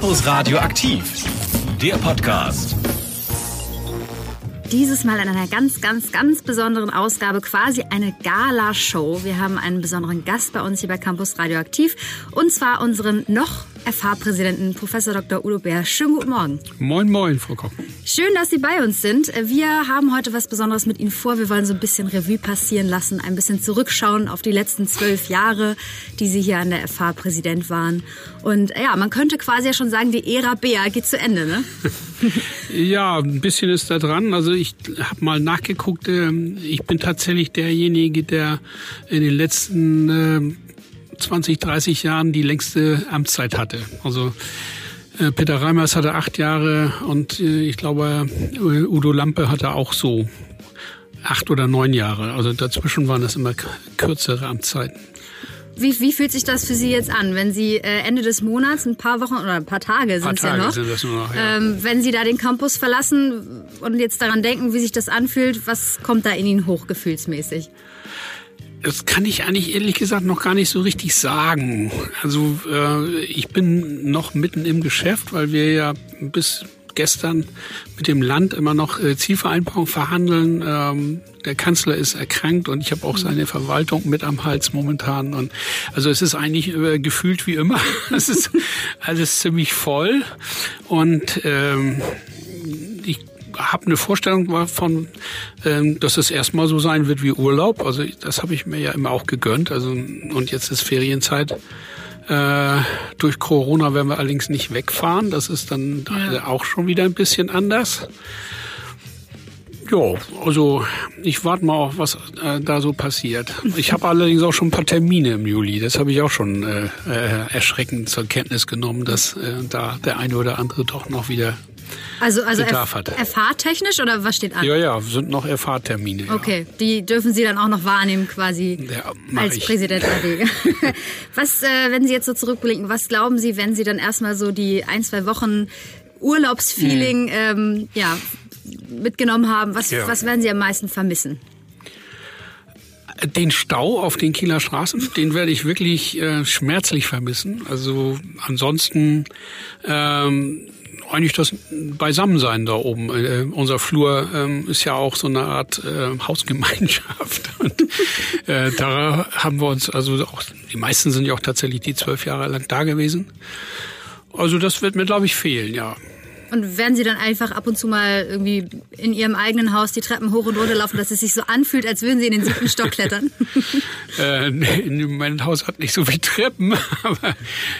Campus Radio aktiv, der Podcast. Dieses Mal in einer ganz, ganz, ganz besonderen Ausgabe, quasi eine Gala-Show. Wir haben einen besonderen Gast bei uns hier bei Campus Radioaktiv und zwar unseren noch FH-Präsidenten Professor Dr. Udo Bär. Schönen guten Morgen. Moin, moin, Frau Koch. Schön, dass Sie bei uns sind. Wir haben heute was Besonderes mit Ihnen vor. Wir wollen so ein bisschen Revue passieren lassen, ein bisschen zurückschauen auf die letzten zwölf Jahre, die Sie hier an der FH Präsident waren. Und ja, man könnte quasi ja schon sagen, die Ära Bär geht zu Ende, ne? ja, ein bisschen ist da dran. Also ich habe mal nachgeguckt. Ähm, ich bin tatsächlich derjenige, der in den letzten 20, ähm, 30 Jahren die längste Amtszeit hatte. Also äh, Peter Reimers hatte acht Jahre und äh, ich glaube, Udo Lampe hatte auch so acht oder neun Jahre. Also dazwischen waren das immer kürzere Amtszeiten. Wie, wie fühlt sich das für Sie jetzt an, wenn Sie äh, Ende des Monats, ein paar Wochen oder ein paar Tage sind es ja noch, sind das nur noch ja. ähm, wenn Sie da den Campus verlassen und jetzt daran denken, wie sich das anfühlt, was kommt da in Ihnen hoch gefühlsmäßig? Das kann ich eigentlich ehrlich gesagt noch gar nicht so richtig sagen. Also äh, ich bin noch mitten im Geschäft, weil wir ja bis gestern mit dem Land immer noch äh, Zielvereinbarung verhandeln. Ähm, der Kanzler ist erkrankt und ich habe auch seine Verwaltung mit am Hals momentan. Und also es ist eigentlich äh, gefühlt wie immer. es ist alles ziemlich voll und ähm, ich habe eine Vorstellung davon, ähm, dass es erstmal so sein wird wie Urlaub. Also das habe ich mir ja immer auch gegönnt. Also und jetzt ist Ferienzeit. Äh, durch Corona werden wir allerdings nicht wegfahren. Das ist dann ja. auch schon wieder ein bisschen anders. Ja, also ich warte mal auf, was äh, da so passiert. Ich habe allerdings auch schon ein paar Termine im Juli. Das habe ich auch schon äh, äh, erschreckend zur Kenntnis genommen, dass äh, da der eine oder andere doch noch wieder also, also erfahrtechnisch oder was steht an? Ja, ja, sind noch Erfahrtermine. Ja. Okay, die dürfen Sie dann auch noch wahrnehmen quasi ja, als ich. Präsident AD. was, äh, wenn Sie jetzt so zurückblicken, was glauben Sie, wenn Sie dann erstmal so die ein, zwei Wochen Urlaubsfeeling hm. ähm, ja, mitgenommen haben, was, ja. was werden Sie am meisten vermissen? Den Stau auf den Kieler Straßen, den werde ich wirklich äh, schmerzlich vermissen. Also ansonsten ähm, eigentlich das Beisammensein da oben. Äh, unser Flur ähm, ist ja auch so eine Art äh, Hausgemeinschaft. Und äh, da haben wir uns, also auch die meisten sind ja auch tatsächlich die zwölf Jahre lang da gewesen. Also das wird mir, glaube ich, fehlen, ja. Und werden Sie dann einfach ab und zu mal irgendwie in Ihrem eigenen Haus die Treppen hoch und runter laufen, dass es sich so anfühlt, als würden Sie in den siebten Stock klettern? äh, nee, mein Haus hat nicht so viele Treppen, aber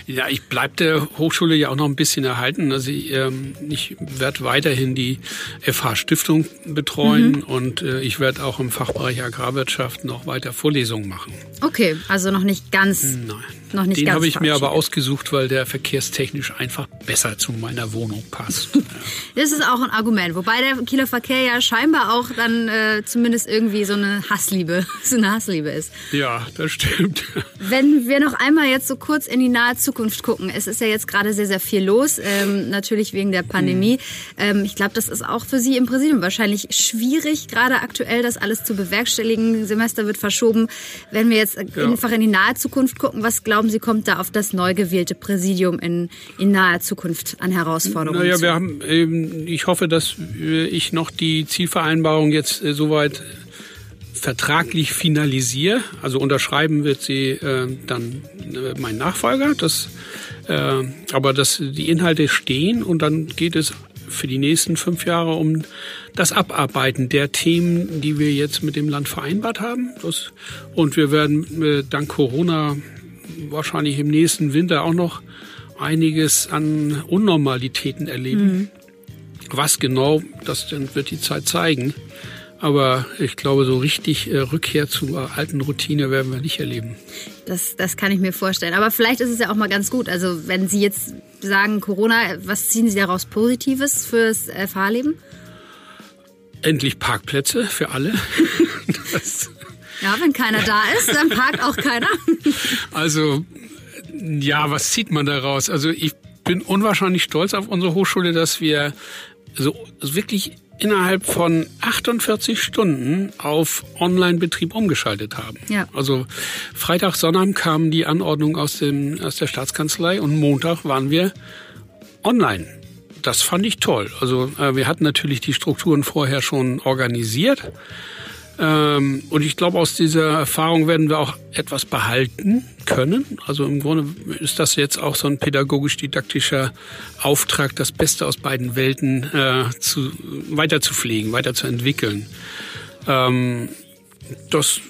ja, ich bleibe der Hochschule ja auch noch ein bisschen erhalten. Also ich, ähm, ich werde weiterhin die FH-Stiftung betreuen mhm. und äh, ich werde auch im Fachbereich Agrarwirtschaft noch weiter Vorlesungen machen. Okay, also noch nicht ganz. Nein. Noch nicht Den habe ich mir aber ausgesucht, weil der verkehrstechnisch einfach besser zu meiner Wohnung passt. das ist auch ein Argument, wobei der Kieler Verkehr ja scheinbar auch dann äh, zumindest irgendwie so eine Hassliebe, so eine Hassliebe ist. Ja, das stimmt. Wenn wir noch einmal jetzt so kurz in die nahe Zukunft gucken, es ist ja jetzt gerade sehr, sehr viel los, ähm, natürlich wegen der Pandemie. Ähm, ich glaube, das ist auch für Sie im Präsidium wahrscheinlich schwierig, gerade aktuell das alles zu bewerkstelligen. Semester wird verschoben. Wenn wir jetzt ja. einfach in die nahe Zukunft gucken, was glauben Sie, kommt da auf das neu gewählte Präsidium in, in naher Zukunft an Herausforderungen? Naja, zu? wir haben, eben, ich hoffe, dass ich noch die Zielvereinbarung jetzt äh, soweit vertraglich finalisiere. Also unterschreiben wird sie äh, dann äh, mein Nachfolger. Das, äh, aber dass die Inhalte stehen und dann geht es für die nächsten fünf Jahre um das Abarbeiten der Themen, die wir jetzt mit dem Land vereinbart haben. Das, und wir werden äh, dank Corona wahrscheinlich im nächsten Winter auch noch einiges an Unnormalitäten erleben. Mhm. Was genau, das wird die Zeit zeigen. Aber ich glaube, so richtig äh, Rückkehr zur alten Routine werden wir nicht erleben. Das, das kann ich mir vorstellen. Aber vielleicht ist es ja auch mal ganz gut. Also wenn Sie jetzt sagen Corona, was ziehen Sie daraus Positives fürs äh, Fahrleben? Endlich Parkplätze für alle. das ja, wenn keiner da ist, dann parkt auch keiner. Also, ja, was zieht man daraus? Also ich bin unwahrscheinlich stolz auf unsere Hochschule, dass wir so wirklich innerhalb von 48 Stunden auf Online-Betrieb umgeschaltet haben. Ja. Also Freitag, Sonnabend kam die Anordnung aus, dem, aus der Staatskanzlei und Montag waren wir online. Das fand ich toll. Also äh, wir hatten natürlich die Strukturen vorher schon organisiert. Ähm, und ich glaube, aus dieser Erfahrung werden wir auch etwas behalten können. Also im Grunde ist das jetzt auch so ein pädagogisch-didaktischer Auftrag, das Beste aus beiden Welten äh, zu, weiter zu pflegen, weiter zu entwickeln. Ähm, das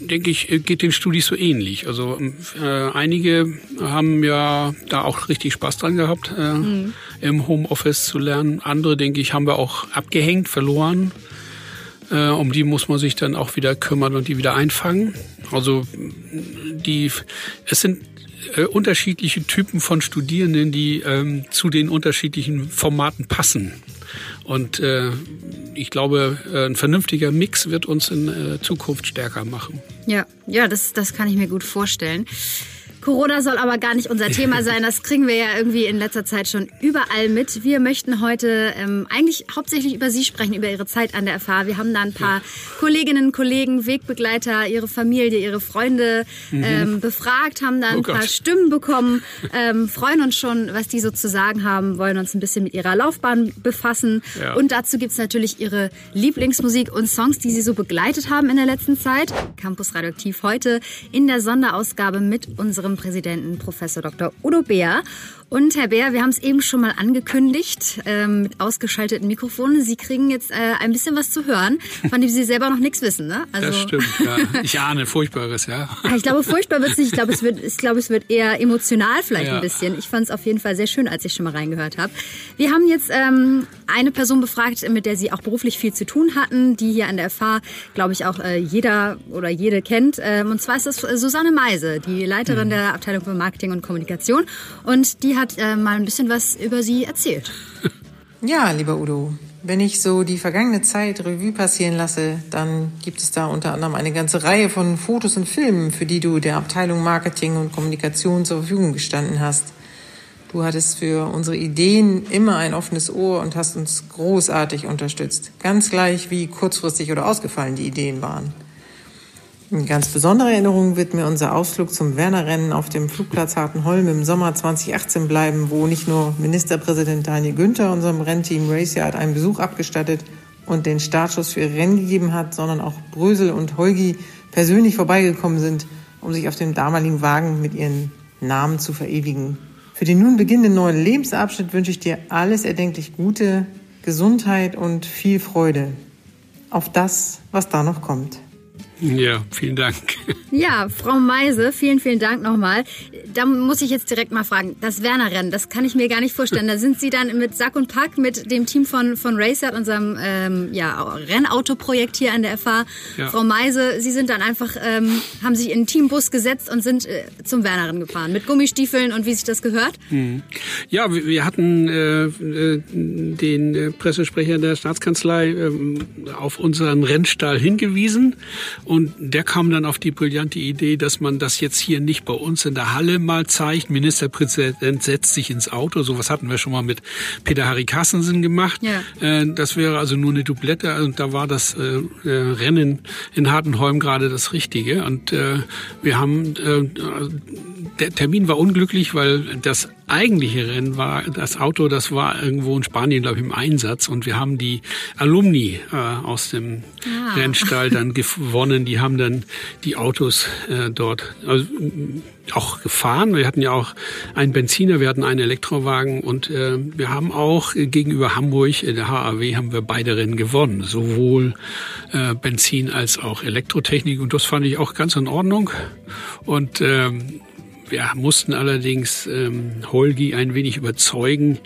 denke ich, geht den Studis so ähnlich. Also äh, einige haben ja da auch richtig Spaß dran gehabt, äh, mhm. im Homeoffice zu lernen. Andere, denke ich, haben wir auch abgehängt, verloren. Äh, um die muss man sich dann auch wieder kümmern und die wieder einfangen. Also die, es sind äh, unterschiedliche Typen von Studierenden, die ähm, zu den unterschiedlichen Formaten passen. Und äh, ich glaube, äh, ein vernünftiger Mix wird uns in äh, Zukunft stärker machen. Ja, ja, das, das kann ich mir gut vorstellen. Corona soll aber gar nicht unser Thema sein. Das kriegen wir ja irgendwie in letzter Zeit schon überall mit. Wir möchten heute ähm, eigentlich hauptsächlich über Sie sprechen, über Ihre Zeit an der FH. Wir haben da ein paar ja. Kolleginnen, Kollegen, Wegbegleiter, Ihre Familie, Ihre Freunde mhm. ähm, befragt, haben da ein oh paar Stimmen bekommen, ähm, freuen uns schon, was die so zu sagen haben, wollen uns ein bisschen mit ihrer Laufbahn befassen. Ja. Und dazu gibt's natürlich Ihre Lieblingsmusik und Songs, die Sie so begleitet haben in der letzten Zeit. Campus Radioaktiv heute in der Sonderausgabe mit unserem unserem Präsidenten Professor Dr. Udo Beer. Und Herr Beer, wir haben es eben schon mal angekündigt ähm, mit ausgeschalteten Mikrofonen. Sie kriegen jetzt äh, ein bisschen was zu hören, von dem Sie selber noch nichts wissen. Ne? Also das stimmt, ja. Ich ahne Furchtbares, ja. Ich glaube, furchtbar wird es nicht. Ich glaube, es wird, ich glaube, es wird eher emotional vielleicht ja. ein bisschen. Ich fand es auf jeden Fall sehr schön, als ich schon mal reingehört habe. Wir haben jetzt ähm, eine Person befragt, mit der Sie auch beruflich viel zu tun hatten, die hier an der FH, glaube ich, auch äh, jeder oder jede kennt. Ähm, und zwar ist das Susanne Meise, die Leiterin mhm. der Abteilung für Marketing und Kommunikation. Und die hat äh, mal ein bisschen was über Sie erzählt. Ja, lieber Udo, wenn ich so die vergangene Zeit Revue passieren lasse, dann gibt es da unter anderem eine ganze Reihe von Fotos und Filmen, für die du der Abteilung Marketing und Kommunikation zur Verfügung gestanden hast. Du hattest für unsere Ideen immer ein offenes Ohr und hast uns großartig unterstützt. Ganz gleich, wie kurzfristig oder ausgefallen die Ideen waren. Eine ganz besondere Erinnerung wird mir unser Ausflug zum Werner-Rennen auf dem Flugplatz Hartenholm im Sommer 2018 bleiben, wo nicht nur Ministerpräsident Daniel Günther unserem Rennteam Raceyard einen Besuch abgestattet und den Startschuss für ihr Rennen gegeben hat, sondern auch Brösel und Holgi persönlich vorbeigekommen sind, um sich auf dem damaligen Wagen mit ihren Namen zu verewigen. Für den nun beginnenden neuen Lebensabschnitt wünsche ich dir alles erdenklich Gute, Gesundheit und viel Freude auf das, was da noch kommt. Ja, vielen Dank. Ja, Frau Meise, vielen, vielen Dank nochmal. Da muss ich jetzt direkt mal fragen, das Werner-Rennen, das kann ich mir gar nicht vorstellen. Da sind Sie dann mit Sack und Pack, mit dem Team von, von Racer, unserem ähm, ja, Rennautoprojekt hier an der FH. Ja. Frau Meise, Sie sind dann einfach, ähm, haben sich in einen Teambus gesetzt und sind äh, zum Werner-Rennen gefahren. Mit Gummistiefeln und wie sich das gehört? Mhm. Ja, wir hatten äh, äh, den äh, Pressesprecher der Staatskanzlei äh, auf unseren Rennstall hingewiesen und der kam dann auf die brillante Idee, dass man das jetzt hier nicht bei uns in der Halle mal zeigt. Ministerpräsident setzt sich ins Auto. Sowas hatten wir schon mal mit Peter Harry Kassensen gemacht. Ja. Äh, das wäre also nur eine Dublette. Und da war das äh, äh, Rennen in Hartenholm gerade das Richtige. Und wir haben, der Termin war unglücklich, weil das eigentliche Rennen war, das Auto, das war irgendwo in Spanien, glaube ich, im Einsatz. Und wir haben die Alumni aus dem ah. Rennstall dann gewonnen die haben dann die Autos äh, dort also, auch gefahren. Wir hatten ja auch einen Benziner, wir hatten einen Elektrowagen und äh, wir haben auch äh, gegenüber Hamburg, äh, der HAW, haben wir beide Rennen gewonnen. Sowohl äh, Benzin als auch Elektrotechnik und das fand ich auch ganz in Ordnung. Und ähm, wir mussten allerdings ähm, Holgi ein wenig überzeugen,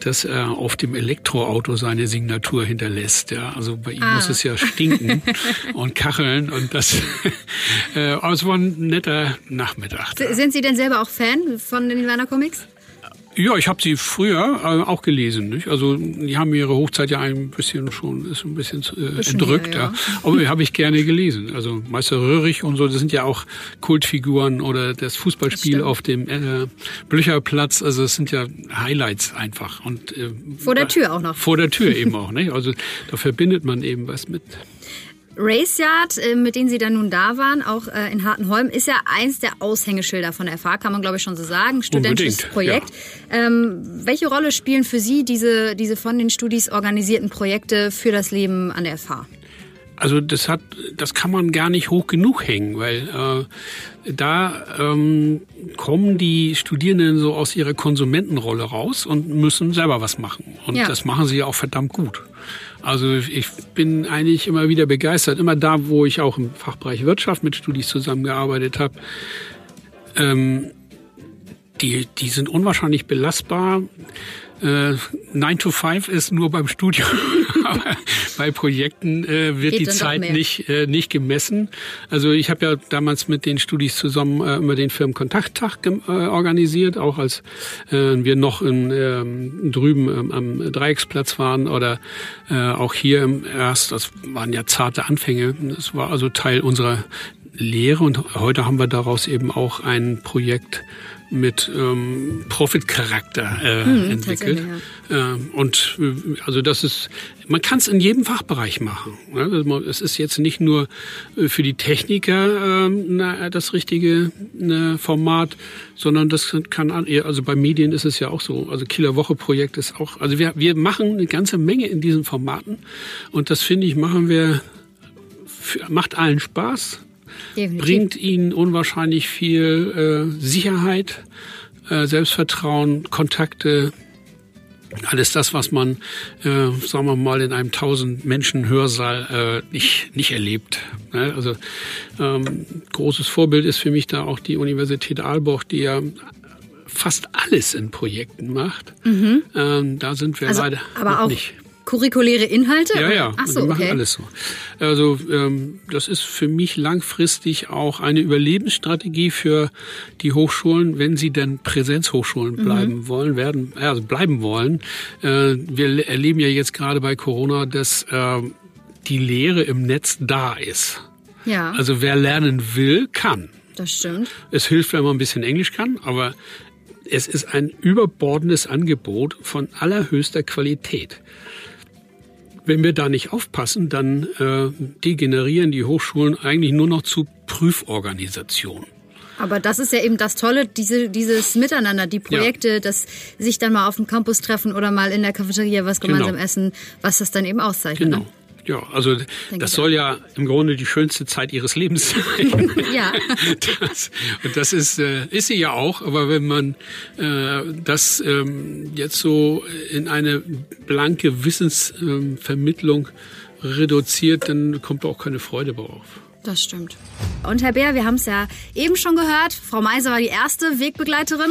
dass er auf dem Elektroauto seine Signatur hinterlässt. Ja, also bei ihm ah. muss es ja stinken und kacheln und das. äh, aber es war ein netter Nachmittag. Da. Sind Sie denn selber auch Fan von den Nirvana Comics? Ja, ich habe sie früher äh, auch gelesen. Nicht? Also die haben ihre Hochzeit ja ein bisschen schon ist ein bisschen äh, bisschen entrückt, ja. ja. aber habe ich gerne gelesen. Also Meister Röhrig und so, das sind ja auch Kultfiguren oder das Fußballspiel das auf dem äh, Blücherplatz. Also es sind ja Highlights einfach und äh, vor der Tür auch noch. Vor der Tür eben auch. Nicht? Also da verbindet man eben was mit. Raceyard, äh, mit denen Sie dann nun da waren, auch äh, in Hartenholm, ist ja eins der Aushängeschilder von der FH, kann man glaube ich schon so sagen. Studentisches Unbedingt, Projekt. Ja. Ähm, welche Rolle spielen für Sie diese, diese von den Studis organisierten Projekte für das Leben an der FH? Also das hat, das kann man gar nicht hoch genug hängen, weil äh, da ähm, kommen die Studierenden so aus ihrer Konsumentenrolle raus und müssen selber was machen. Und ja. das machen sie auch verdammt gut. Also ich bin eigentlich immer wieder begeistert. Immer da, wo ich auch im Fachbereich Wirtschaft mit Studis zusammengearbeitet habe, ähm, die, die sind unwahrscheinlich belastbar. Äh, 9 to 5 ist nur beim Studium, aber bei Projekten äh, wird Geht die Zeit nicht, äh, nicht gemessen. Also ich habe ja damals mit den Studis zusammen äh, immer den Firmenkontakttag äh, organisiert, auch als äh, wir noch in, äh, drüben ähm, am Dreiecksplatz waren oder äh, auch hier im Erst, das waren ja zarte Anfänge. Das war also Teil unserer Lehre und heute haben wir daraus eben auch ein Projekt mit ähm, Profit-Charakter äh, hm, entwickelt. Ja. Äh, und äh, also das ist, man kann es in jedem Fachbereich machen. Ne? Also es ist jetzt nicht nur äh, für die Techniker äh, na, das richtige ne, Format, sondern das kann also bei Medien ist es ja auch so. Also Kieler Woche Projekt ist auch, also wir wir machen eine ganze Menge in diesen Formaten und das finde ich machen wir macht allen Spaß Definitiv. bringt ihnen unwahrscheinlich viel äh, Sicherheit, äh, Selbstvertrauen, Kontakte, alles das, was man, äh, sagen wir mal, in einem 1000 Menschen Hörsaal äh, nicht nicht erlebt. Ne? Also ähm, großes Vorbild ist für mich da auch die Universität Aalborg, die ja fast alles in Projekten macht. Mhm. Ähm, da sind wir also, leider aber auch nicht. Curriculäre Inhalte? Ja, ja. Ach so, die machen okay. alles so. Also ähm, das ist für mich langfristig auch eine Überlebensstrategie für die Hochschulen, wenn sie denn Präsenzhochschulen mhm. bleiben mhm. wollen, werden, also bleiben wollen. Äh, wir erleben ja jetzt gerade bei Corona, dass äh, die Lehre im Netz da ist. Ja. Also wer lernen will, kann. Das stimmt. Es hilft, wenn man ein bisschen Englisch kann, aber es ist ein überbordendes Angebot von allerhöchster Qualität wenn wir da nicht aufpassen, dann äh, degenerieren die Hochschulen eigentlich nur noch zu Prüforganisationen. Aber das ist ja eben das Tolle, diese, dieses Miteinander, die Projekte, ja. dass sich dann mal auf dem Campus treffen oder mal in der Cafeteria was gemeinsam genau. essen, was das dann eben auszeichnet. Ne? Genau. Ja, also Denke das soll ja im Grunde die schönste Zeit ihres Lebens sein. ja. Das, und das ist, äh, ist sie ja auch, aber wenn man äh, das ähm, jetzt so in eine blanke Wissensvermittlung ähm, reduziert, dann kommt auch keine Freude darauf. Das stimmt. Und Herr Bär, wir haben es ja eben schon gehört. Frau Meiser war die erste Wegbegleiterin.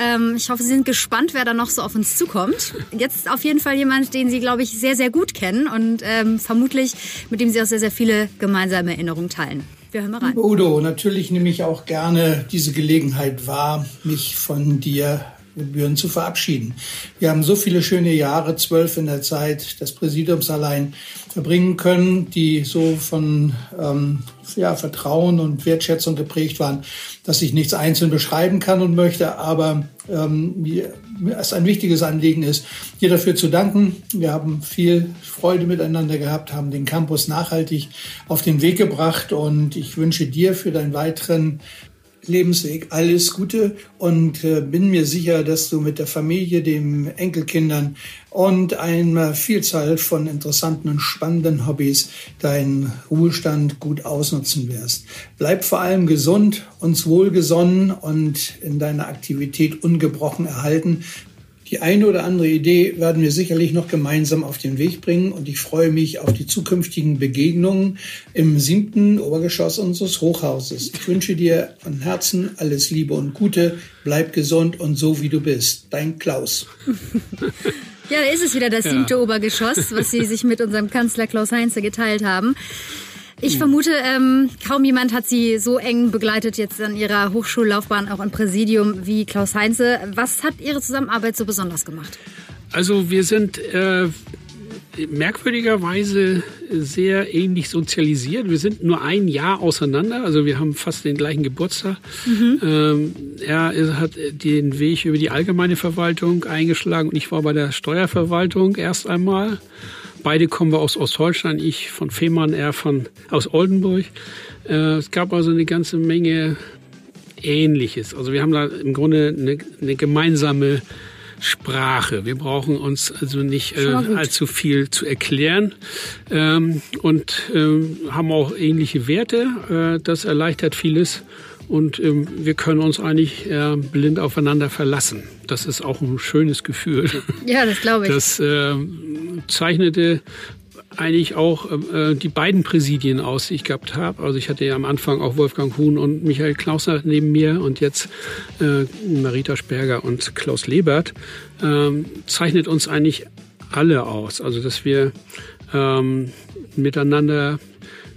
Ähm, ich hoffe, Sie sind gespannt, wer da noch so auf uns zukommt. Jetzt auf jeden Fall jemand, den Sie, glaube ich, sehr, sehr gut kennen und ähm, vermutlich mit dem Sie auch sehr, sehr viele gemeinsame Erinnerungen teilen. Wir hören mal rein. Udo, natürlich nehme ich auch gerne diese Gelegenheit wahr, mich von dir gebühren zu verabschieden. Wir haben so viele schöne Jahre, zwölf in der Zeit des Präsidiums allein verbringen können, die so von ähm, ja, Vertrauen und Wertschätzung geprägt waren, dass ich nichts einzeln beschreiben kann und möchte, aber ähm, mir es ein wichtiges Anliegen ist, dir dafür zu danken. Wir haben viel Freude miteinander gehabt, haben den Campus nachhaltig auf den Weg gebracht und ich wünsche dir für deinen weiteren Lebensweg alles Gute und äh, bin mir sicher, dass du mit der Familie, den Enkelkindern und einer Vielzahl von interessanten und spannenden Hobbys deinen Ruhestand gut ausnutzen wirst. Bleib vor allem gesund, uns wohlgesonnen und in deiner Aktivität ungebrochen erhalten. Die eine oder andere Idee werden wir sicherlich noch gemeinsam auf den Weg bringen und ich freue mich auf die zukünftigen Begegnungen im siebten Obergeschoss unseres Hochhauses. Ich wünsche dir von Herzen alles Liebe und Gute, bleib gesund und so wie du bist. Dein Klaus. Ja, da ist es wieder das siebte ja. Obergeschoss, was Sie sich mit unserem Kanzler Klaus Heinze geteilt haben. Ich vermute, ähm, kaum jemand hat Sie so eng begleitet jetzt an Ihrer Hochschullaufbahn, auch im Präsidium, wie Klaus Heinze. Was hat Ihre Zusammenarbeit so besonders gemacht? Also wir sind äh, merkwürdigerweise sehr ähnlich sozialisiert. Wir sind nur ein Jahr auseinander, also wir haben fast den gleichen Geburtstag. Mhm. Ähm, er hat den Weg über die allgemeine Verwaltung eingeschlagen und ich war bei der Steuerverwaltung erst einmal beide kommen wir aus Ostholstein, ich von Fehmarn, er von, aus Oldenburg. Äh, es gab also eine ganze Menge Ähnliches. Also wir haben da im Grunde eine, eine gemeinsame Sprache. Wir brauchen uns also nicht äh, allzu viel zu erklären ähm, und ähm, haben auch ähnliche Werte. Äh, das erleichtert vieles und ähm, wir können uns eigentlich äh, blind aufeinander verlassen. Das ist auch ein schönes Gefühl. Ja, das glaube ich. Das äh, zeichnete eigentlich auch äh, die beiden Präsidien aus, die ich gehabt habe. Also ich hatte ja am Anfang auch Wolfgang Huhn und Michael Klausner neben mir und jetzt äh, Marita Sperger und Klaus Lebert. Ähm, zeichnet uns eigentlich alle aus. Also dass wir ähm, miteinander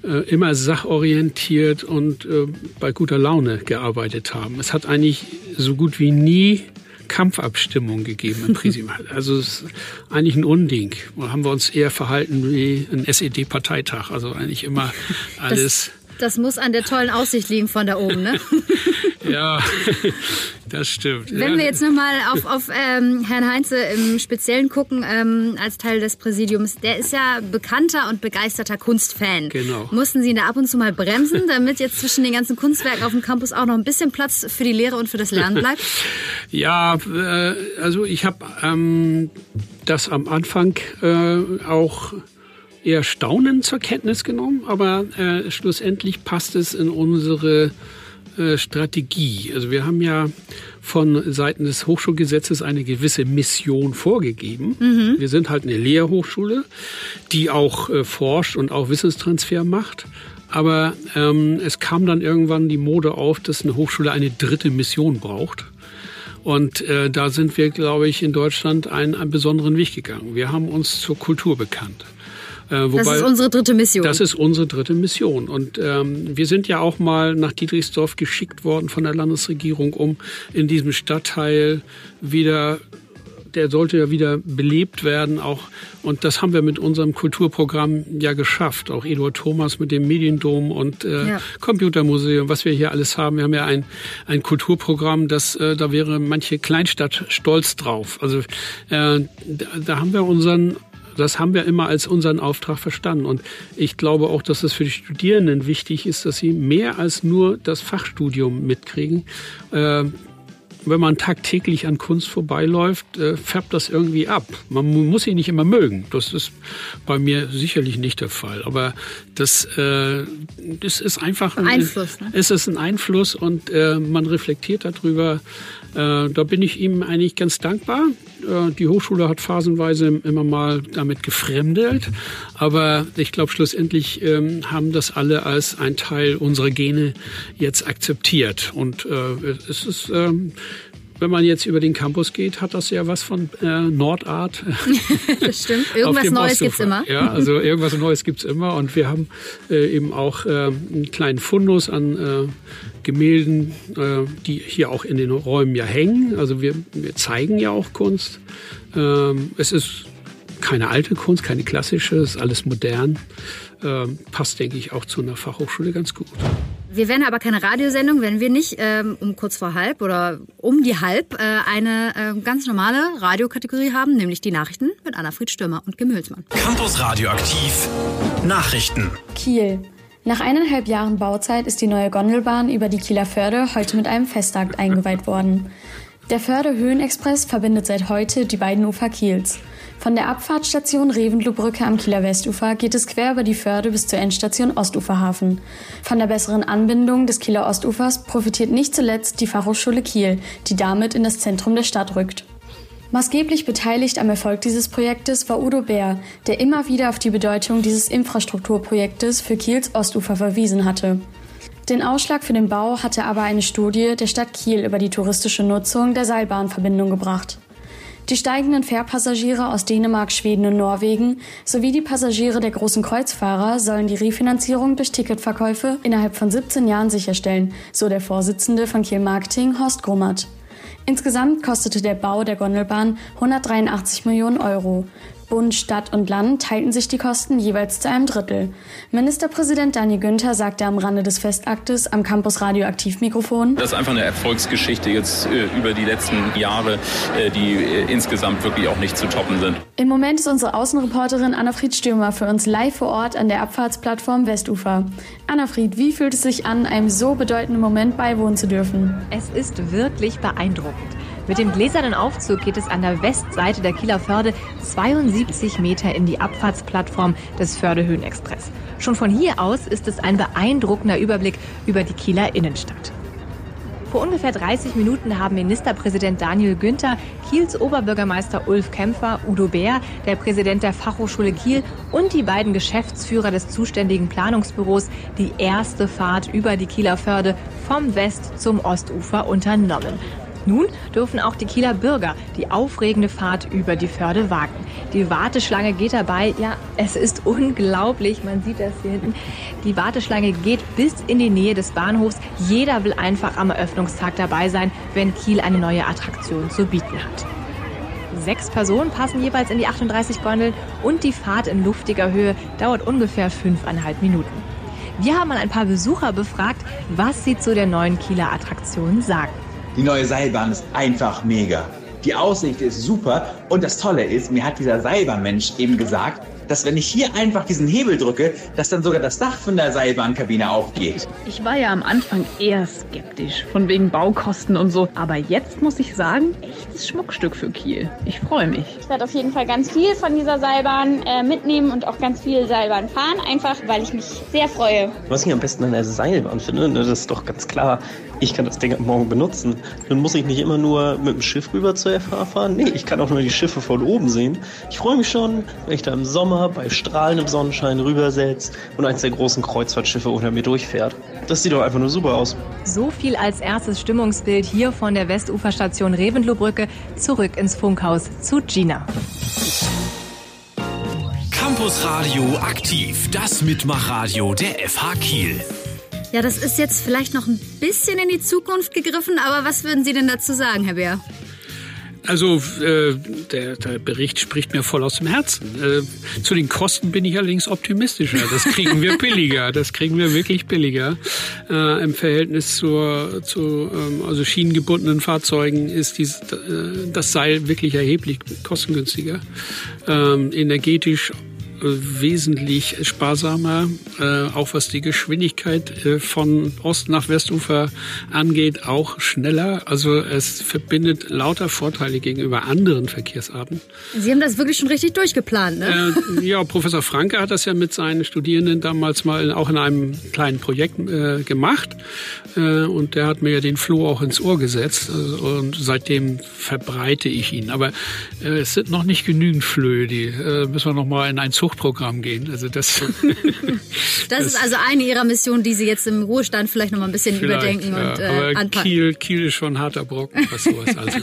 immer sachorientiert und äh, bei guter Laune gearbeitet haben. Es hat eigentlich so gut wie nie Kampfabstimmung gegeben im Präsidium. Also es ist eigentlich ein Unding. Da haben wir uns eher verhalten wie ein SED-Parteitag. Also eigentlich immer alles. Das, das muss an der tollen Aussicht liegen von da oben, ne? ja, das stimmt. Wenn ja. wir jetzt nochmal auf, auf ähm, Herrn Heinze im Speziellen gucken, ähm, als Teil des Präsidiums, der ist ja bekannter und begeisterter Kunstfan. Genau. Mussten Sie ihn da ab und zu mal bremsen, damit jetzt zwischen den ganzen Kunstwerken auf dem Campus auch noch ein bisschen Platz für die Lehre und für das Lernen bleibt? ja, äh, also ich habe ähm, das am Anfang äh, auch eher staunend zur Kenntnis genommen, aber äh, schlussendlich passt es in unsere äh, Strategie. Also wir haben ja von Seiten des Hochschulgesetzes eine gewisse Mission vorgegeben. Mhm. Wir sind halt eine Lehrhochschule, die auch äh, forscht und auch Wissenstransfer macht. Aber ähm, es kam dann irgendwann die Mode auf, dass eine Hochschule eine dritte Mission braucht. Und äh, da sind wir, glaube ich, in Deutschland einen, einen besonderen Weg gegangen. Wir haben uns zur Kultur bekannt. Äh, wobei, das ist unsere dritte Mission. Das ist unsere dritte Mission. Und ähm, wir sind ja auch mal nach Dietrichsdorf geschickt worden von der Landesregierung, um in diesem Stadtteil wieder der sollte ja wieder belebt werden auch und das haben wir mit unserem Kulturprogramm ja geschafft auch Eduard Thomas mit dem Mediendom und äh, ja. Computermuseum was wir hier alles haben wir haben ja ein ein Kulturprogramm das äh, da wäre manche Kleinstadt stolz drauf also äh, da, da haben wir unseren das haben wir immer als unseren Auftrag verstanden. Und ich glaube auch, dass es für die Studierenden wichtig ist, dass sie mehr als nur das Fachstudium mitkriegen. Äh, wenn man tagtäglich an Kunst vorbeiläuft, äh, färbt das irgendwie ab. Man muss sie nicht immer mögen. Das ist bei mir sicherlich nicht der Fall. Aber das, äh, das ist einfach ein Einfluss. Ne? Es ist ein Einfluss und äh, man reflektiert darüber. Äh, da bin ich ihm eigentlich ganz dankbar. Äh, die Hochschule hat phasenweise immer mal damit gefremdelt. Aber ich glaube, schlussendlich ähm, haben das alle als ein Teil unserer Gene jetzt akzeptiert. Und äh, es ist ähm, wenn man jetzt über den Campus geht, hat das ja was von äh, Nordart. das stimmt. Irgendwas Neues gibt's immer. Ja, also irgendwas Neues gibt's immer. Und wir haben äh, eben auch äh, einen kleinen Fundus an äh, Gemälden, äh, die hier auch in den Räumen ja hängen. Also wir, wir zeigen ja auch Kunst. Ähm, es ist keine alte Kunst, keine klassische, es ist alles modern. Ähm, passt, denke ich, auch zu einer Fachhochschule ganz gut. Wir wären aber keine Radiosendung, wenn wir nicht ähm, um kurz vor halb oder um die halb äh, eine äh, ganz normale Radiokategorie haben, nämlich die Nachrichten mit Anna-Fried Stürmer und Kim Hülsmann. Campus Radioaktiv Nachrichten. Kiel. Nach eineinhalb Jahren Bauzeit ist die neue Gondelbahn über die Kieler Förde heute mit einem Festakt eingeweiht worden. Der Förde-Höhenexpress verbindet seit heute die beiden Ufer Kiels. Von der Abfahrtsstation Reventlowbrücke am Kieler Westufer geht es quer über die Förde bis zur Endstation Ostuferhafen. Von der besseren Anbindung des Kieler Ostufers profitiert nicht zuletzt die Fachhochschule Kiel, die damit in das Zentrum der Stadt rückt. Maßgeblich beteiligt am Erfolg dieses Projektes war Udo Bär, der immer wieder auf die Bedeutung dieses Infrastrukturprojektes für Kiels Ostufer verwiesen hatte. Den Ausschlag für den Bau hatte aber eine Studie der Stadt Kiel über die touristische Nutzung der Seilbahnverbindung gebracht. Die steigenden Fährpassagiere aus Dänemark, Schweden und Norwegen sowie die Passagiere der großen Kreuzfahrer sollen die Refinanzierung durch Ticketverkäufe innerhalb von 17 Jahren sicherstellen, so der Vorsitzende von Kiel Marketing Horst Grummert. Insgesamt kostete der Bau der Gondelbahn 183 Millionen Euro. Bund, Stadt und Land teilten sich die Kosten jeweils zu einem Drittel. Ministerpräsident Daniel Günther sagte am Rande des Festaktes am Campus Radioaktivmikrofon. Das ist einfach eine Erfolgsgeschichte jetzt äh, über die letzten Jahre, äh, die äh, insgesamt wirklich auch nicht zu toppen sind. Im Moment ist unsere Außenreporterin Anna-Fried Stürmer für uns live vor Ort an der Abfahrtsplattform Westufer. Anna-Fried, wie fühlt es sich an, einem so bedeutenden Moment beiwohnen zu dürfen? Es ist wirklich beeindruckend. Mit dem gläsernen Aufzug geht es an der Westseite der Kieler Förde 72 Meter in die Abfahrtsplattform des Fördehöhenexpress. Schon von hier aus ist es ein beeindruckender Überblick über die Kieler Innenstadt. Vor ungefähr 30 Minuten haben Ministerpräsident Daniel Günther, Kiels Oberbürgermeister Ulf Kämpfer, Udo Bär, der Präsident der Fachhochschule Kiel und die beiden Geschäftsführer des zuständigen Planungsbüros die erste Fahrt über die Kieler Förde vom West- zum Ostufer unternommen. Nun dürfen auch die Kieler Bürger die aufregende Fahrt über die Förde wagen. Die Warteschlange geht dabei, ja, es ist unglaublich, man sieht das hier hinten. Die Warteschlange geht bis in die Nähe des Bahnhofs. Jeder will einfach am Eröffnungstag dabei sein, wenn Kiel eine neue Attraktion zu bieten hat. Sechs Personen passen jeweils in die 38 Gondeln und die Fahrt in luftiger Höhe dauert ungefähr fünfeinhalb Minuten. Wir haben mal ein paar Besucher befragt, was sie zu der neuen Kieler Attraktion sagen. Die neue Seilbahn ist einfach mega. Die Aussicht ist super und das Tolle ist, mir hat dieser Seilbahnmensch eben gesagt, dass wenn ich hier einfach diesen Hebel drücke, dass dann sogar das Dach von der Seilbahnkabine aufgeht. Ich war ja am Anfang eher skeptisch, von wegen Baukosten und so. Aber jetzt muss ich sagen, echtes Schmuckstück für Kiel. Ich freue mich. Ich werde auf jeden Fall ganz viel von dieser Seilbahn äh, mitnehmen und auch ganz viel Seilbahn fahren, einfach weil ich mich sehr freue. Was ich am besten an der Seilbahn finde, ne, das ist doch ganz klar, ich kann das Ding morgen benutzen. Dann muss ich nicht immer nur mit dem Schiff rüber zur FH fahren. Nee, ich kann auch nur die Schiffe von oben sehen. Ich freue mich schon, wenn ich da im Sommer bei strahlendem Sonnenschein rübersetzt und eins der großen Kreuzfahrtschiffe unter mir durchfährt. Das sieht doch einfach nur super aus. So viel als erstes Stimmungsbild hier von der Westuferstation Reventlowbrücke zurück ins Funkhaus zu Gina. Campus Radio aktiv, das Mitmachradio der FH Kiel. Ja, das ist jetzt vielleicht noch ein bisschen in die Zukunft gegriffen, aber was würden Sie denn dazu sagen, Herr Bär? Also äh, der, der Bericht spricht mir voll aus dem Herzen. Äh, zu den Kosten bin ich allerdings optimistischer. Das kriegen wir billiger. Das kriegen wir wirklich billiger. Äh, Im Verhältnis zur, zu ähm, also schienengebundenen Fahrzeugen ist dies, äh, das Seil wirklich erheblich kostengünstiger. Ähm, energetisch wesentlich sparsamer, äh, auch was die Geschwindigkeit äh, von Ost nach Westufer angeht, auch schneller. Also es verbindet lauter Vorteile gegenüber anderen Verkehrsarten. Sie haben das wirklich schon richtig durchgeplant, ne? Äh, ja, Professor Franke hat das ja mit seinen Studierenden damals mal auch in einem kleinen Projekt äh, gemacht. Äh, und der hat mir ja den Floh auch ins Ohr gesetzt. Also, und seitdem verbreite ich ihn. Aber äh, es sind noch nicht genügend Flöhe. Die äh, müssen wir noch mal in ein Zuchtprogramm gehen. Also das, das, das ist also eine Ihrer Missionen, die Sie jetzt im Ruhestand vielleicht noch mal ein bisschen überdenken ja, und äh, aber anpacken. Kiel, Kiel ist schon ein harter Brocken, was sowas also.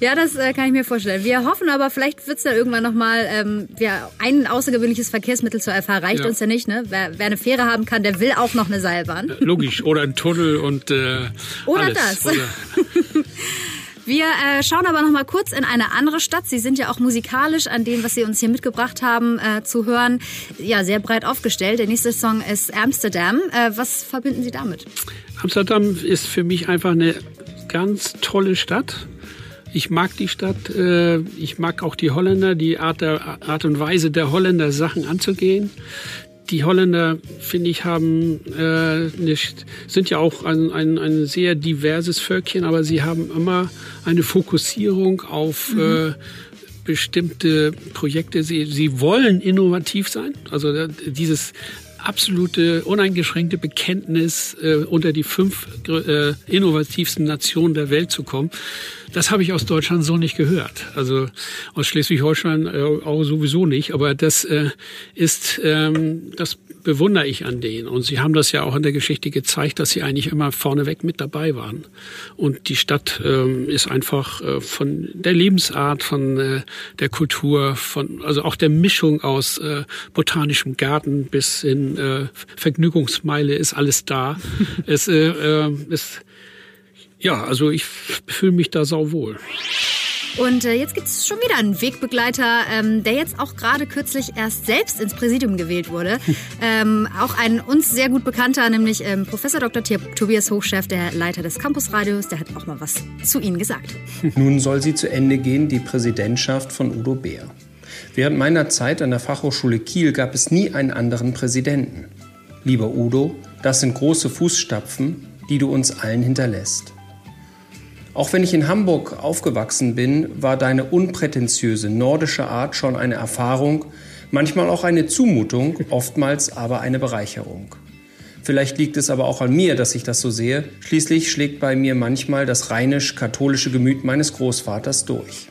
ja, das äh, kann ich mir vorstellen. Wir hoffen aber, vielleicht wird es ja irgendwann noch mal ähm, ja, ein außergewöhnliches Verkehrsmittel zur FH reicht Ja. uns ja nicht. Ne? Wer, wer eine Fähre haben kann, der will auch noch eine Seilbahn. Logisch. Oder ein Tunnel und äh, Oder alles. das. Oder, Wir äh, schauen aber noch mal kurz in eine andere Stadt. Sie sind ja auch musikalisch an dem, was Sie uns hier mitgebracht haben, äh, zu hören, ja sehr breit aufgestellt. Der nächste Song ist Amsterdam. Äh, was verbinden Sie damit? Amsterdam ist für mich einfach eine ganz tolle Stadt. Ich mag die Stadt. Äh, ich mag auch die Holländer, die Art, der, Art und Weise der Holländer, Sachen anzugehen. Die Holländer, finde ich, haben äh, nicht, sind ja auch ein, ein, ein sehr diverses Völkchen, aber sie haben immer eine Fokussierung auf äh, bestimmte Projekte. Sie, sie wollen innovativ sein. Also dieses absolute, uneingeschränkte Bekenntnis, äh, unter die fünf äh, innovativsten Nationen der Welt zu kommen, das habe ich aus Deutschland so nicht gehört. Also aus Schleswig-Holstein äh, auch sowieso nicht. Aber das äh, ist, ähm, das bewundere ich an denen. Und sie haben das ja auch in der Geschichte gezeigt, dass sie eigentlich immer vorneweg mit dabei waren. Und die Stadt ähm, ist einfach äh, von der Lebensart, von äh, der Kultur, von also auch der Mischung aus äh, botanischem Garten bis in äh, Vergnügungsmeile ist alles da. es äh, äh, ist ja, also ich fühle mich da sauwohl. Und äh, jetzt gibt es schon wieder einen Wegbegleiter, ähm, der jetzt auch gerade kürzlich erst selbst ins Präsidium gewählt wurde. ähm, auch ein uns sehr gut bekannter, nämlich ähm, Professor Dr. Tobias Hochchef, der Leiter des Campusradios, der hat auch mal was zu Ihnen gesagt. Nun soll sie zu Ende gehen, die Präsidentschaft von Udo Beer. Während meiner Zeit an der Fachhochschule Kiel gab es nie einen anderen Präsidenten. Lieber Udo, das sind große Fußstapfen, die du uns allen hinterlässt. Auch wenn ich in Hamburg aufgewachsen bin, war deine unprätentiöse nordische Art schon eine Erfahrung, manchmal auch eine Zumutung, oftmals aber eine Bereicherung. Vielleicht liegt es aber auch an mir, dass ich das so sehe. Schließlich schlägt bei mir manchmal das rheinisch-katholische Gemüt meines Großvaters durch.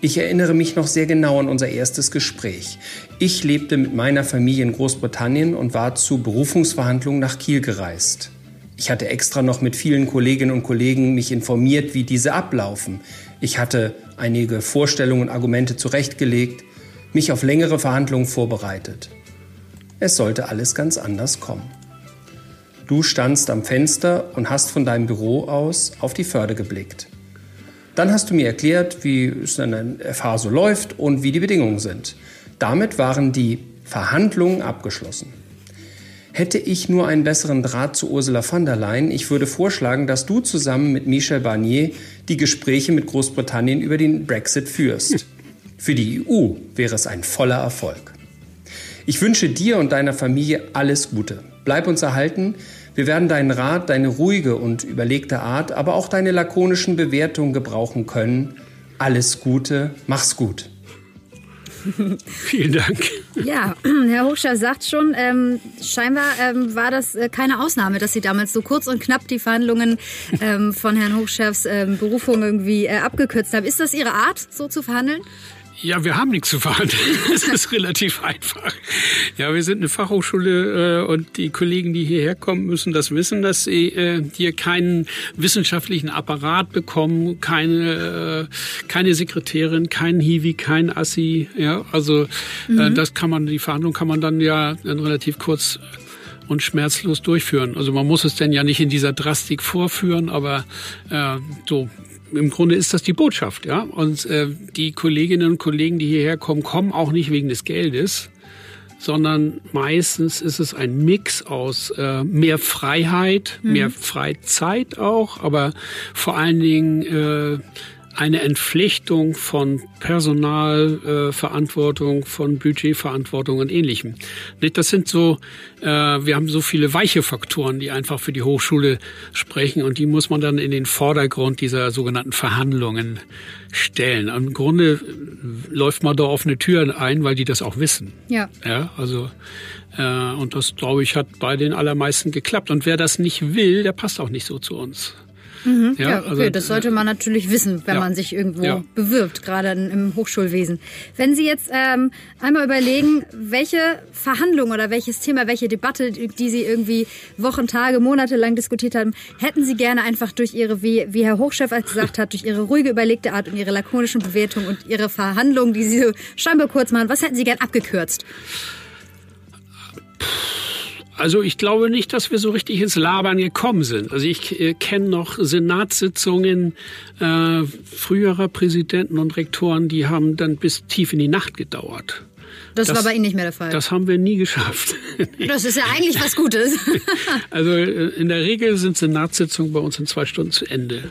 Ich erinnere mich noch sehr genau an unser erstes Gespräch. Ich lebte mit meiner Familie in Großbritannien und war zu Berufungsverhandlungen nach Kiel gereist. Ich hatte extra noch mit vielen Kolleginnen und Kollegen mich informiert, wie diese ablaufen. Ich hatte einige Vorstellungen und Argumente zurechtgelegt, mich auf längere Verhandlungen vorbereitet. Es sollte alles ganz anders kommen. Du standst am Fenster und hast von deinem Büro aus auf die Förde geblickt. Dann hast du mir erklärt, wie es in der FH so läuft und wie die Bedingungen sind. Damit waren die Verhandlungen abgeschlossen. Hätte ich nur einen besseren Draht zu Ursula von der Leyen, ich würde vorschlagen, dass du zusammen mit Michel Barnier die Gespräche mit Großbritannien über den Brexit führst. Für die EU wäre es ein voller Erfolg. Ich wünsche dir und deiner Familie alles Gute. Bleib uns erhalten. Wir werden deinen Rat, deine ruhige und überlegte Art, aber auch deine lakonischen Bewertungen gebrauchen können. Alles Gute, mach's gut. Vielen Dank. Ja, Herr Hochscher sagt schon, ähm, scheinbar ähm, war das äh, keine Ausnahme, dass Sie damals so kurz und knapp die Verhandlungen ähm, von Herrn Hochschers ähm, Berufung irgendwie äh, abgekürzt haben. Ist das Ihre Art, so zu verhandeln? Ja, wir haben nichts zu verhandeln. Es ist relativ einfach. Ja, wir sind eine Fachhochschule äh, und die Kollegen, die hierher kommen, müssen das wissen, dass sie äh, hier keinen wissenschaftlichen Apparat bekommen, keine, äh, keine Sekretärin, keinen Hiwi, kein Assi. Ja, also äh, mhm. das kann man, die Verhandlung kann man dann ja dann relativ kurz und schmerzlos durchführen. Also man muss es denn ja nicht in dieser Drastik vorführen, aber äh, so im Grunde ist das die Botschaft, ja. Und äh, die Kolleginnen und Kollegen, die hierher kommen, kommen auch nicht wegen des Geldes, sondern meistens ist es ein Mix aus äh, mehr Freiheit, mhm. mehr Freizeit auch, aber vor allen Dingen äh, eine Entflechtung von Personalverantwortung, äh, von Budgetverantwortung und ähnlichem. Das sind so, äh, wir haben so viele weiche Faktoren, die einfach für die Hochschule sprechen und die muss man dann in den Vordergrund dieser sogenannten Verhandlungen stellen. Im Grunde läuft man da offene Türen ein, weil die das auch wissen. Ja. Ja, also äh, und das glaube ich hat bei den allermeisten geklappt. Und wer das nicht will, der passt auch nicht so zu uns. Mhm, ja, ja, okay, also, das sollte man natürlich wissen, wenn ja, man sich irgendwo bewirbt, gerade im Hochschulwesen. Wenn Sie jetzt ähm, einmal überlegen, welche Verhandlung oder welches Thema, welche Debatte, die Sie irgendwie Wochen, Tage, Monate lang diskutiert haben, hätten Sie gerne einfach durch Ihre, wie, wie Herr Hochchef gesagt hat, durch Ihre ruhige, überlegte Art und Ihre lakonischen Bewertungen und Ihre Verhandlungen, die Sie so scheinbar kurz machen, was hätten Sie gern abgekürzt? Also ich glaube nicht, dass wir so richtig ins Labern gekommen sind. Also ich äh, kenne noch Senatssitzungen äh, früherer Präsidenten und Rektoren, die haben dann bis tief in die Nacht gedauert. Das, das, war bei Ihnen nicht mehr der Fall. Das haben wir nie geschafft. Das ist ja eigentlich was Gutes. also äh, in der Regel sind Senatssitzungen bei uns in zwei Stunden zu Ende.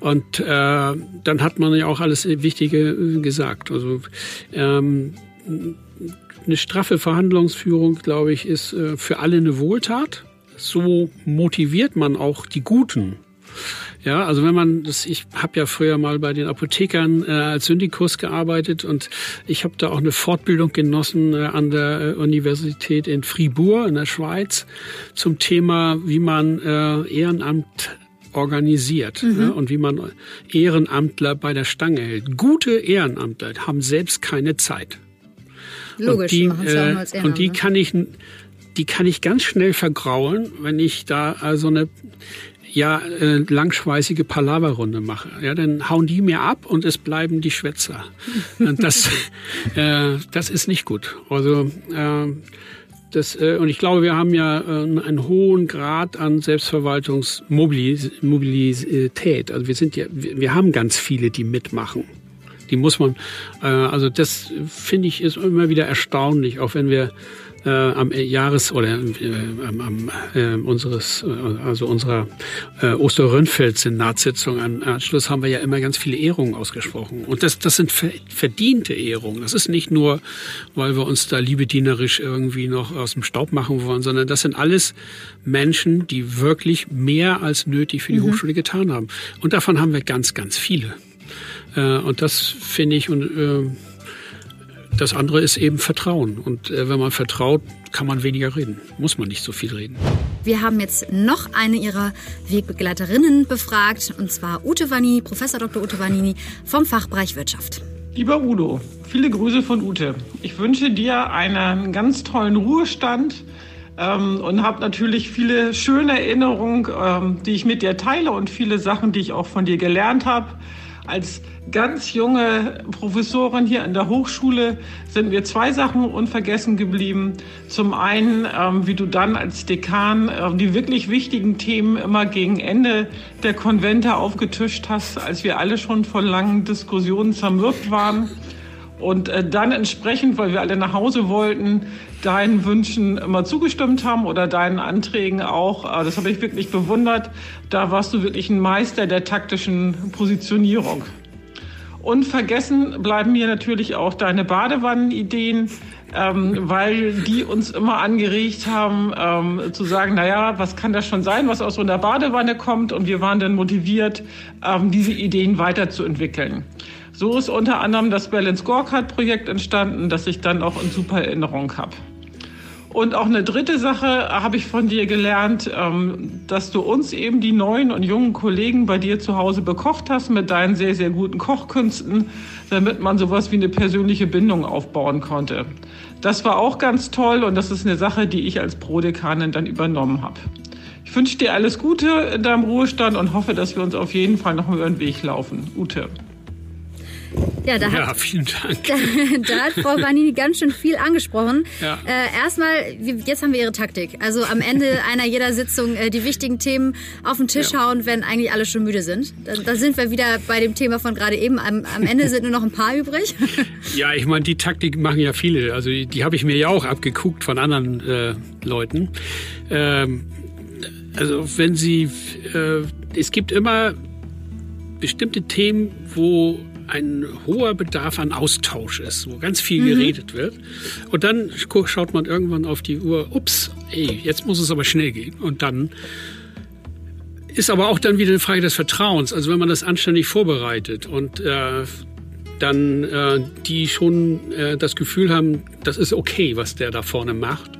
Und äh, dann hat man ja auch alles Wichtige äh, gesagt. Also ähm, eine straffe Verhandlungsführung, glaube ich, ist äh, für alle eine Wohltat. So motiviert man auch die Guten. Ja, also wenn man das, ich habe ja früher mal bei den Apothekern äh, als Syndikus gearbeitet und ich habe da auch eine Fortbildung genossen äh, an der äh, Universität in Fribourg in der Schweiz zum Thema, wie man äh, Ehrenamt organisiert mhm. ne, und wie man Ehrenamtler bei der Stange hält. Gute Ehrenamtler haben selbst keine Zeit. Logisch, und die, äh, und die ne? kann ich, die kann ich ganz schnell vergraulen, wenn ich da also eine ja äh, langschweißige Palaverrunde mache. Ja, dann hauen die mir ab und es bleiben die Schwätzer. und das, äh, das ist nicht gut. Also äh, das, äh, und ich glaube, wir haben ja äh, einen hohen Grad an Selbstverwaltungsmobilität. Also wir sind ja, wir, wir haben ganz viele, die mitmachen. Die muss man, äh, also das finde ich ist immer wieder erstaunlich, auch wenn wir äh, am Jahres- oder äh, am, am äh, unseres, äh, also unserer äh, Osterrönfeld-Senatssitzung am Anschluss haben wir ja immer ganz viele Ehrungen ausgesprochen. Und das, das sind verdiente Ehrungen. Das ist nicht nur, weil wir uns da liebedienerisch irgendwie noch aus dem Staub machen wollen, sondern das sind alles Menschen, die wirklich mehr als nötig für die mhm. Hochschule getan haben. Und davon haben wir ganz, ganz viele. Äh, und das finde ich und äh, das andere ist eben Vertrauen. Und äh, wenn man vertraut, kann man weniger reden. Muss man nicht so viel reden. Wir haben jetzt noch eine ihrer Wegbegleiterinnen befragt, und zwar Ute Vanini, Professor Dr. Ute Vanini vom Fachbereich Wirtschaft. Lieber Udo, viele Grüße von Ute. Ich wünsche dir einen ganz tollen Ruhestand ähm, und habe natürlich viele schöne Erinnerungen, ähm, die ich mit dir teile und viele Sachen, die ich auch von dir gelernt habe. Als ganz junge Professorin hier an der Hochschule sind mir zwei Sachen unvergessen geblieben. Zum einen, ähm, wie du dann als Dekan äh, die wirklich wichtigen Themen immer gegen Ende der Konvente aufgetischt hast, als wir alle schon von langen Diskussionen zermürbt waren. Und äh, dann entsprechend, weil wir alle nach Hause wollten, deinen Wünschen immer zugestimmt haben oder deinen Anträgen auch. Äh, das habe ich wirklich bewundert. Da warst du wirklich ein Meister der taktischen Positionierung. Und vergessen bleiben mir natürlich auch deine Badewannenideen, ähm, weil die uns immer angeregt haben, ähm, zu sagen, naja, was kann das schon sein, was aus so einer Badewanne kommt? Und wir waren dann motiviert, ähm, diese Ideen weiterzuentwickeln. So ist unter anderem das Balance Scorecard-Projekt entstanden, das ich dann auch in super Erinnerung habe. Und auch eine dritte Sache habe ich von dir gelernt, ähm, dass du uns eben die neuen und jungen Kollegen bei dir zu Hause bekocht hast mit deinen sehr, sehr guten Kochkünsten, damit man sowas wie eine persönliche Bindung aufbauen konnte. Das war auch ganz toll und das ist eine Sache, die ich als Prodekanin dann übernommen habe. Ich wünsche dir alles Gute in deinem Ruhestand und hoffe, dass wir uns auf jeden Fall noch über den Weg laufen. Ute. Ja, da ja, hat, vielen Dank. Da, da hat Frau Vanini ganz schön viel angesprochen. Ja. Äh, erstmal, jetzt haben wir ihre Taktik. Also am Ende einer jeder Sitzung äh, die wichtigen Themen auf den Tisch ja. hauen, wenn eigentlich alle schon müde sind. Da, da, sind wir wieder bei dem Thema von gerade eben. Am, am Ende sind nur noch ein paar übrig. Ja, ich meine, die Taktik machen ja viele. Also die, die habe ich mir ja auch abgeguckt von anderen äh, Leuten. Ähm, also wenn Sie, äh, es gibt immer bestimmte Themen, wo ein hoher Bedarf an Austausch ist, wo ganz viel mhm. geredet wird. Und dann schaut man irgendwann auf die Uhr, ups, ey, jetzt muss es aber schnell gehen. Und dann ist aber auch dann wieder eine Frage des Vertrauens. Also wenn man das anständig vorbereitet und äh, dann äh, die schon äh, das Gefühl haben, das ist okay, was der da vorne macht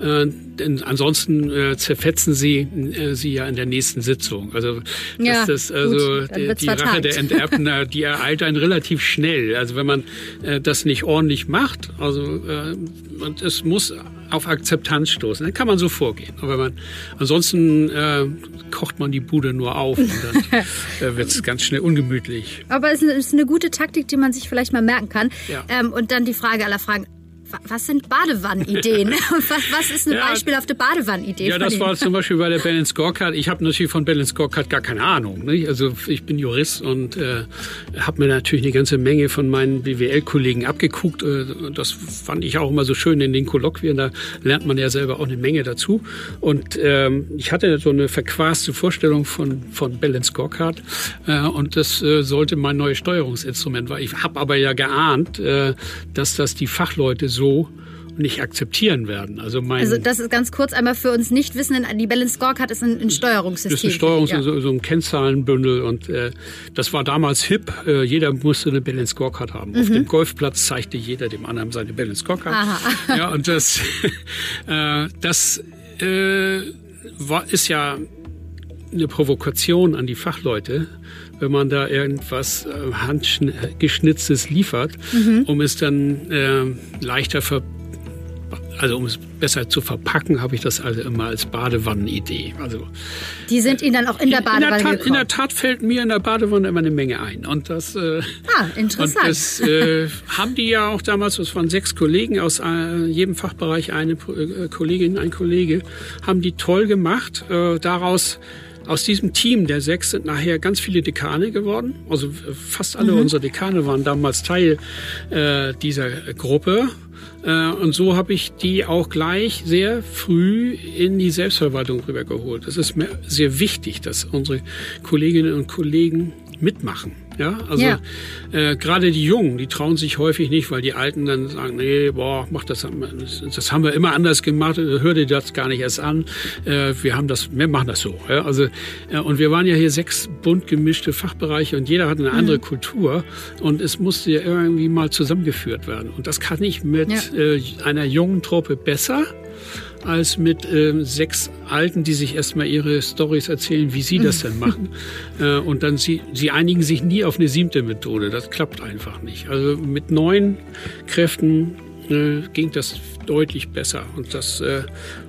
äh, denn ansonsten äh, zerfetzen sie äh, sie ja in der nächsten Sitzung. Also ja, das, also die, die Rache der Enterbten, die ereilt einen relativ schnell. Also wenn man äh, das nicht ordentlich macht, also äh, und es muss auf Akzeptanz stoßen, dann kann man so vorgehen. Aber wenn man ansonsten kocht man die Bude nur auf und dann wird es ganz schnell ungemütlich. Aber es ist eine gute Taktik, die man sich vielleicht mal merken kann. Ja. Ähm, und dann die Frage aller Fragen was sind Badewannenideen? was, was ist eine ja, beispielhafte Badewannenidee? Ja, das war zum Beispiel bei der Balance Scorecard. Ich habe natürlich von Balance Scorecard gar keine Ahnung. Nicht? Also ich bin Jurist und äh, habe mir natürlich eine ganze Menge von meinen BWL-Kollegen abgeguckt. Äh, das fand ich auch immer so schön in den Kolloquien. Da lernt man ja selber auch eine Menge dazu. Und ähm, ich hatte so eine verquaste Vorstellung von, von Balance Scorecard. Äh, und das äh, sollte mein neues Steuerungsinstrument sein. Ich habe aber ja geahnt, äh, dass das die Fachleute so so nicht akzeptieren werden. Also, mein, also das ist ganz kurz einmal für uns nicht wissen, die Balance Scorecard ist ein, ein Steuerungssystem. Das ist ein Steuerungs ja. so, so, ein Kennzahlenbündel und äh, das war damals hip. Äh, jeder musste eine Balance Scorecard haben. Mhm. Auf dem Golfplatz zeigte jeder dem anderen seine Balance Scorecard. Aha. Ja, und das, äh, das äh, war, ist ja eine Provokation an die Fachleute, wenn man da irgendwas äh, handgeschnitztes liefert, mhm. um es dann äh, leichter ver also um es besser zu verpacken, habe ich das also immer als Badewannenidee. Also die sind Ihnen dann auch in der Badewanne in der, Tat, in der Tat fällt mir in der Badewanne immer eine Menge ein und das äh, ah interessant. Und das äh, haben die ja auch damals, das waren sechs Kollegen aus äh, jedem Fachbereich eine äh, Kollegin, ein Kollege, haben die toll gemacht. Äh, daraus aus diesem Team der sechs sind nachher ganz viele Dekane geworden. Also äh, fast alle mhm. unsere Dekane waren damals Teil äh, dieser Gruppe. Äh, und so habe ich die auch gleich sehr früh in die Selbstverwaltung rübergeholt. Das ist mir sehr wichtig, dass unsere Kolleginnen und Kollegen mitmachen. Ja, also ja. Äh, gerade die Jungen, die trauen sich häufig nicht, weil die Alten dann sagen, nee, boah, mach das, das haben wir immer anders gemacht, hör dir das gar nicht erst an. Äh, wir haben das, wir machen das so. Ja? Also äh, und wir waren ja hier sechs bunt gemischte Fachbereiche und jeder hat eine andere mhm. Kultur und es musste ja irgendwie mal zusammengeführt werden. Und das kann ich mit ja. äh, einer jungen Truppe besser als mit äh, sechs Alten, die sich erstmal ihre Stories erzählen, wie sie das denn machen. äh, und dann sie, sie einigen sich nie auf eine siebte Methode. Das klappt einfach nicht. Also mit neun Kräften äh, ging das deutlich besser. Und das, äh,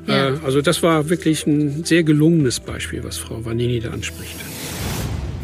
ja. äh, also das war wirklich ein sehr gelungenes Beispiel, was Frau Vanini da anspricht.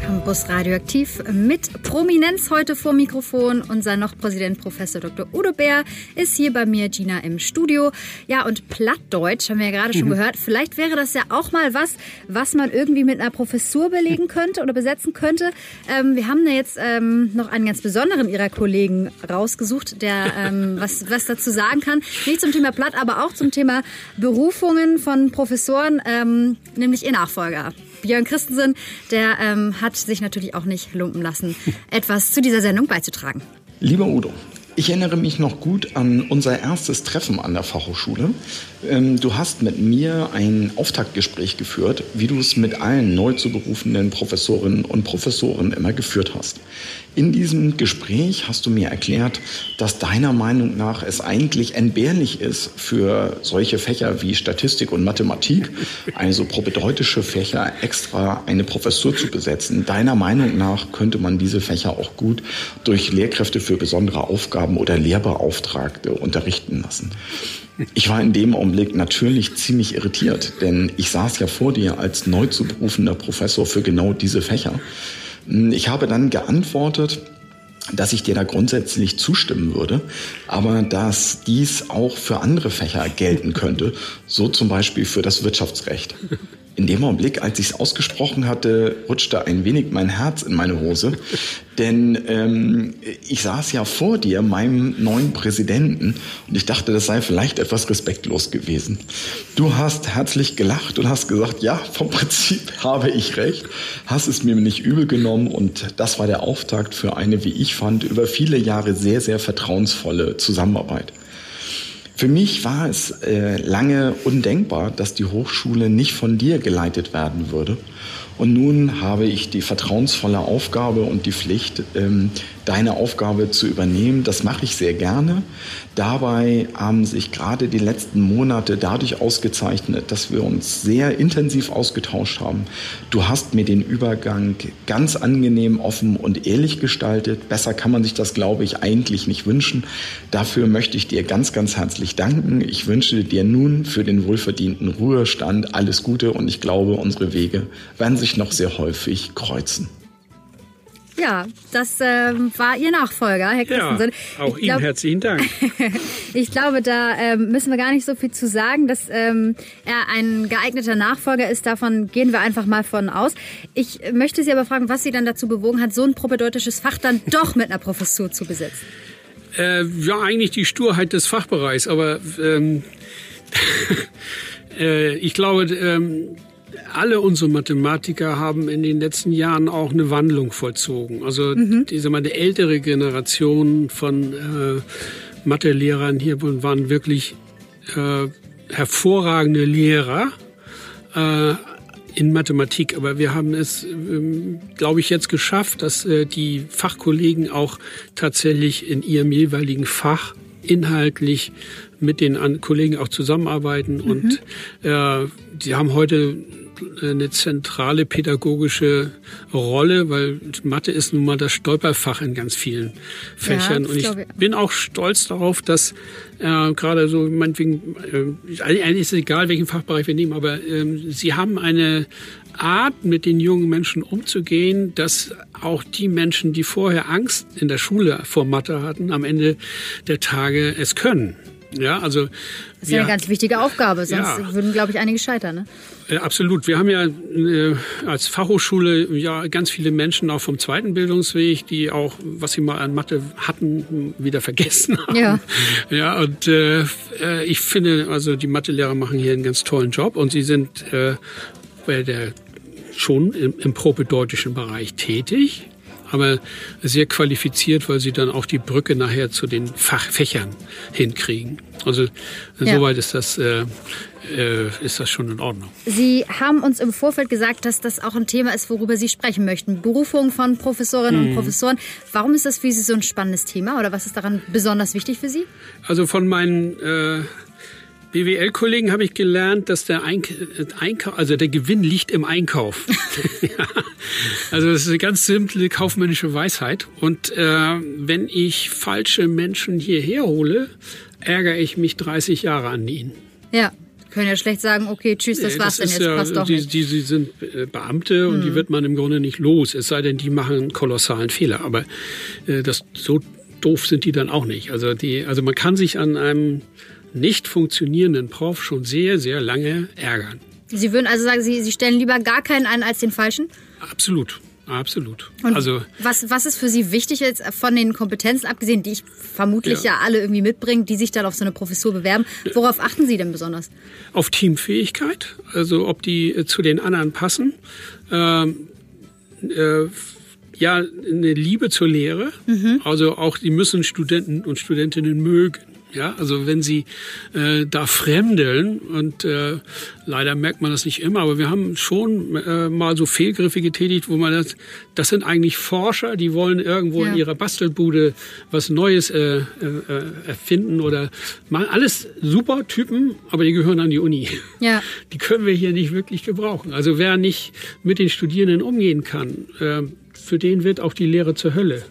Campus Radioaktiv mit Prominenz heute vor Mikrofon. Unser noch Präsident Professor Dr. Udo Bär ist hier bei mir, Gina im Studio. Ja, und Plattdeutsch haben wir ja gerade schon mhm. gehört. Vielleicht wäre das ja auch mal was, was man irgendwie mit einer Professur belegen könnte oder besetzen könnte. Ähm, wir haben da jetzt ähm, noch einen ganz besonderen Ihrer Kollegen rausgesucht, der ähm, was, was dazu sagen kann. Nicht zum Thema Platt, aber auch zum Thema Berufungen von Professoren, ähm, nämlich Ihr Nachfolger. Björn Christensen, der ähm, hat sich natürlich auch nicht lumpen lassen, etwas zu dieser Sendung beizutragen. Lieber Udo, ich erinnere mich noch gut an unser erstes Treffen an der Fachhochschule. Ähm, du hast mit mir ein Auftaktgespräch geführt, wie du es mit allen neu zu berufenden Professorinnen und Professoren immer geführt hast. In diesem Gespräch hast du mir erklärt, dass deiner Meinung nach es eigentlich entbehrlich ist, für solche Fächer wie Statistik und Mathematik, also propedeutische Fächer, extra eine Professur zu besetzen. Deiner Meinung nach könnte man diese Fächer auch gut durch Lehrkräfte für besondere Aufgaben oder Lehrbeauftragte unterrichten lassen. Ich war in dem Augenblick natürlich ziemlich irritiert, denn ich saß ja vor dir als neu zu berufender Professor für genau diese Fächer. Ich habe dann geantwortet, dass ich dir da grundsätzlich zustimmen würde, aber dass dies auch für andere Fächer gelten könnte, so zum Beispiel für das Wirtschaftsrecht. In dem Augenblick, als ich es ausgesprochen hatte, rutschte ein wenig mein Herz in meine Hose, denn ähm, ich saß ja vor dir, meinem neuen Präsidenten, und ich dachte, das sei vielleicht etwas respektlos gewesen. Du hast herzlich gelacht und hast gesagt, ja, vom Prinzip habe ich recht, hast es mir nicht übel genommen und das war der Auftakt für eine, wie ich fand, über viele Jahre sehr, sehr vertrauensvolle Zusammenarbeit. Für mich war es äh, lange undenkbar, dass die Hochschule nicht von dir geleitet werden würde. Und nun habe ich die vertrauensvolle Aufgabe und die Pflicht, ähm, deine Aufgabe zu übernehmen. Das mache ich sehr gerne. Dabei haben sich gerade die letzten Monate dadurch ausgezeichnet, dass wir uns sehr intensiv ausgetauscht haben. Du hast mir den Übergang ganz angenehm, offen und ehrlich gestaltet. Besser kann man sich das, glaube ich, eigentlich nicht wünschen. Dafür möchte ich dir ganz, ganz herzlich danken. Ich wünsche dir nun für den wohlverdienten Ruhestand alles Gute und ich glaube, unsere Wege werden sich noch sehr häufig kreuzen. Ja, das ähm, war Ihr Nachfolger, Herr Christensen. Ja, auch Ihnen herzlichen Dank. ich glaube, da ähm, müssen wir gar nicht so viel zu sagen, dass ähm, er ein geeigneter Nachfolger ist. Davon gehen wir einfach mal von aus. Ich möchte Sie aber fragen, was Sie dann dazu bewogen hat, so ein propedeutisches Fach dann doch mit einer Professur zu besetzen. Äh, ja, eigentlich die Sturheit des Fachbereichs, aber ähm, äh, ich glaube, ähm, alle unsere Mathematiker haben in den letzten Jahren auch eine Wandlung vollzogen. Also mhm. diese die ältere Generation von äh, Mathelehrern hier waren wirklich äh, hervorragende Lehrer äh, in Mathematik. Aber wir haben es, ähm, glaube ich, jetzt geschafft, dass äh, die Fachkollegen auch tatsächlich in ihrem jeweiligen Fach inhaltlich mit den Kollegen auch zusammenarbeiten mhm. und äh, die haben heute eine zentrale pädagogische Rolle, weil Mathe ist nun mal das Stolperfach in ganz vielen Fächern. Ja, und ich, ich bin auch stolz darauf, dass äh, gerade so, meinetwegen, äh, eigentlich ist es egal, welchen Fachbereich wir nehmen, aber äh, sie haben eine Art, mit den jungen Menschen umzugehen, dass auch die Menschen, die vorher Angst in der Schule vor Mathe hatten, am Ende der Tage es können. Ja, also das ist ja eine ganz wichtige Aufgabe, sonst Ja. würden, glaube ich, einige scheitern. Ne? Äh, absolut. Wir haben ja äh, als Fachhochschule ja ganz viele Menschen auch vom zweiten Bildungsweg, die auch, was sie mal an Mathe hatten, wieder vergessen haben. Ja. Ja, und äh, äh, ich finde, also die Mathelehrer machen hier einen ganz tollen Job und sie sind äh, bei der schon im, im propedeutischen Bereich tätig, aber sehr qualifiziert, weil sie dann auch die Brücke nachher zu den Fachfächern hinkriegen. Also Ja. soweit ist das, äh, äh, ist das schon in Ordnung. Sie haben uns im Vorfeld gesagt, dass das auch ein Thema ist, worüber Sie sprechen möchten. Berufung von Professorinnen und Mhm. Professoren. Warum ist das für Sie so ein spannendes Thema oder was ist daran besonders wichtig für Sie? Also von meinen äh, BWL-Kollegen habe ich gelernt, dass der Eink Einkauf, also der Gewinn liegt im Einkauf. ja. Also das ist eine ganz simple kaufmännische Weisheit. Und äh, wenn ich falsche Menschen hierher hole, ärgere ich mich 30 Jahre an ihnen. Ja, können ja schlecht sagen, okay, tschüss, das war's denn ist jetzt, ja, passt doch die, nicht. Die, die sind äh, Beamte und Mhm. die wird man im Grunde nicht los. Es sei denn, die machen einen kolossalen Fehler. Aber äh, das, so doof sind die dann auch nicht. Also, die, also man kann sich an einem nicht funktionierenden Prof schon sehr, sehr lange ärgern. Sie würden also sagen, Sie, Sie stellen lieber gar keinen ein als den falschen? Absolut. Absolut. Und also was, was ist für Sie wichtig jetzt von den Kompetenzen abgesehen, die ich vermutlich ja, Ja. alle irgendwie mitbringen, die sich dann auf so eine Professur bewerben? Worauf achten Sie denn besonders? auf Teamfähigkeit, also ob die äh, zu den anderen passen. Ähm, äh, ja, eine Liebe zur Lehre. Mhm. Also auch die müssen Studenten und Studentinnen mögen. Ja, also wenn sie äh, da fremdeln und äh, leider merkt man das nicht immer, aber wir haben schon äh, mal so Fehlgriffe getätigt, wo man das, das sind eigentlich Forscher, die wollen irgendwo Ja. in ihrer Bastelbude was Neues äh, äh, erfinden oder mal alles super Typen, aber die gehören an die Uni. Ja. Die können wir hier nicht wirklich gebrauchen. Also wer nicht mit den Studierenden umgehen kann, äh, für den wird auch die Lehre zur Hölle.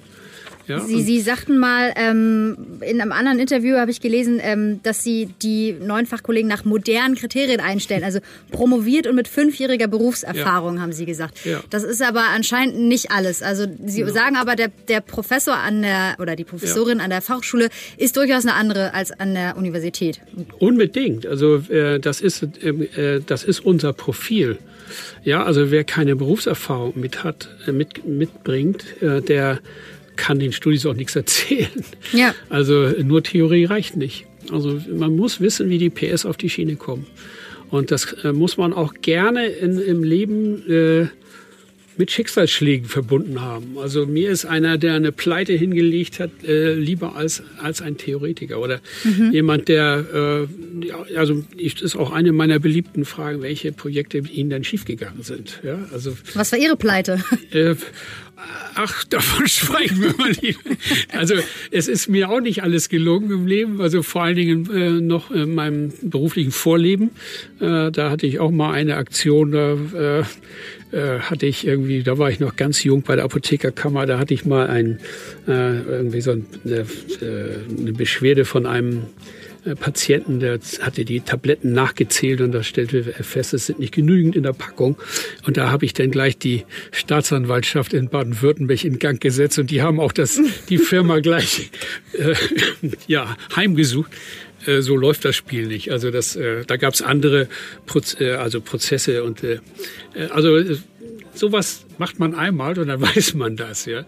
Ja, Sie, Sie sagten mal, ähm, in einem anderen Interview habe ich gelesen, ähm, dass Sie die neuen Fachkollegen nach modernen Kriterien einstellen. Also promoviert und mit fünfjähriger Berufserfahrung, Ja. haben Sie gesagt. Ja. Das ist aber anscheinend nicht alles. Also Sie Ja. sagen aber, der, der Professor an der, oder die Professorin an der Fachschule ist durchaus eine andere als an der Universität. Unbedingt. Also äh, das ist ähm, äh, das ist unser Profil. Ja, also wer keine Berufserfahrung mit hat, äh, mit, mitbringt, äh, der kann den Studis auch nichts erzählen. Ja. Also nur Theorie reicht nicht. Also man muss wissen, wie die PS auf die Schiene kommen. Und das äh, muss man auch gerne in, im Leben äh, mit Schicksalsschlägen verbunden haben. Also mir ist einer, der eine Pleite hingelegt hat, äh, lieber als, als ein Theoretiker oder Mhm. jemand, der, äh, also ich, ist auch eine meiner beliebten Fragen, welche Projekte Ihnen dann schiefgegangen sind. Ja, also Was war Ihre Pleite? äh, ach, davon schweigen wir mal lieber. Also es ist mir auch nicht alles gelungen im Leben, also vor allen Dingen äh, noch in meinem beruflichen Vorleben. Äh, da hatte ich auch mal eine Aktion, da äh, äh, hatte ich irgendwie, da war ich noch ganz jung bei der Apothekerkammer, da hatte ich mal ein, äh, irgendwie so ein, eine, äh, eine Beschwerde von einem Patienten, der hatte die Tabletten nachgezählt und da stellte er fest, es sind nicht genügend in der Packung. Und da habe ich dann gleich die Staatsanwaltschaft in Baden-Württemberg in Gang gesetzt und die haben auch das, die Firma gleich äh, ja, heimgesucht. Äh, So läuft das Spiel nicht. Also das, äh, da gab es andere Proz äh, also Prozesse und äh, äh, also äh, sowas macht man einmal und dann weiß man das, ja.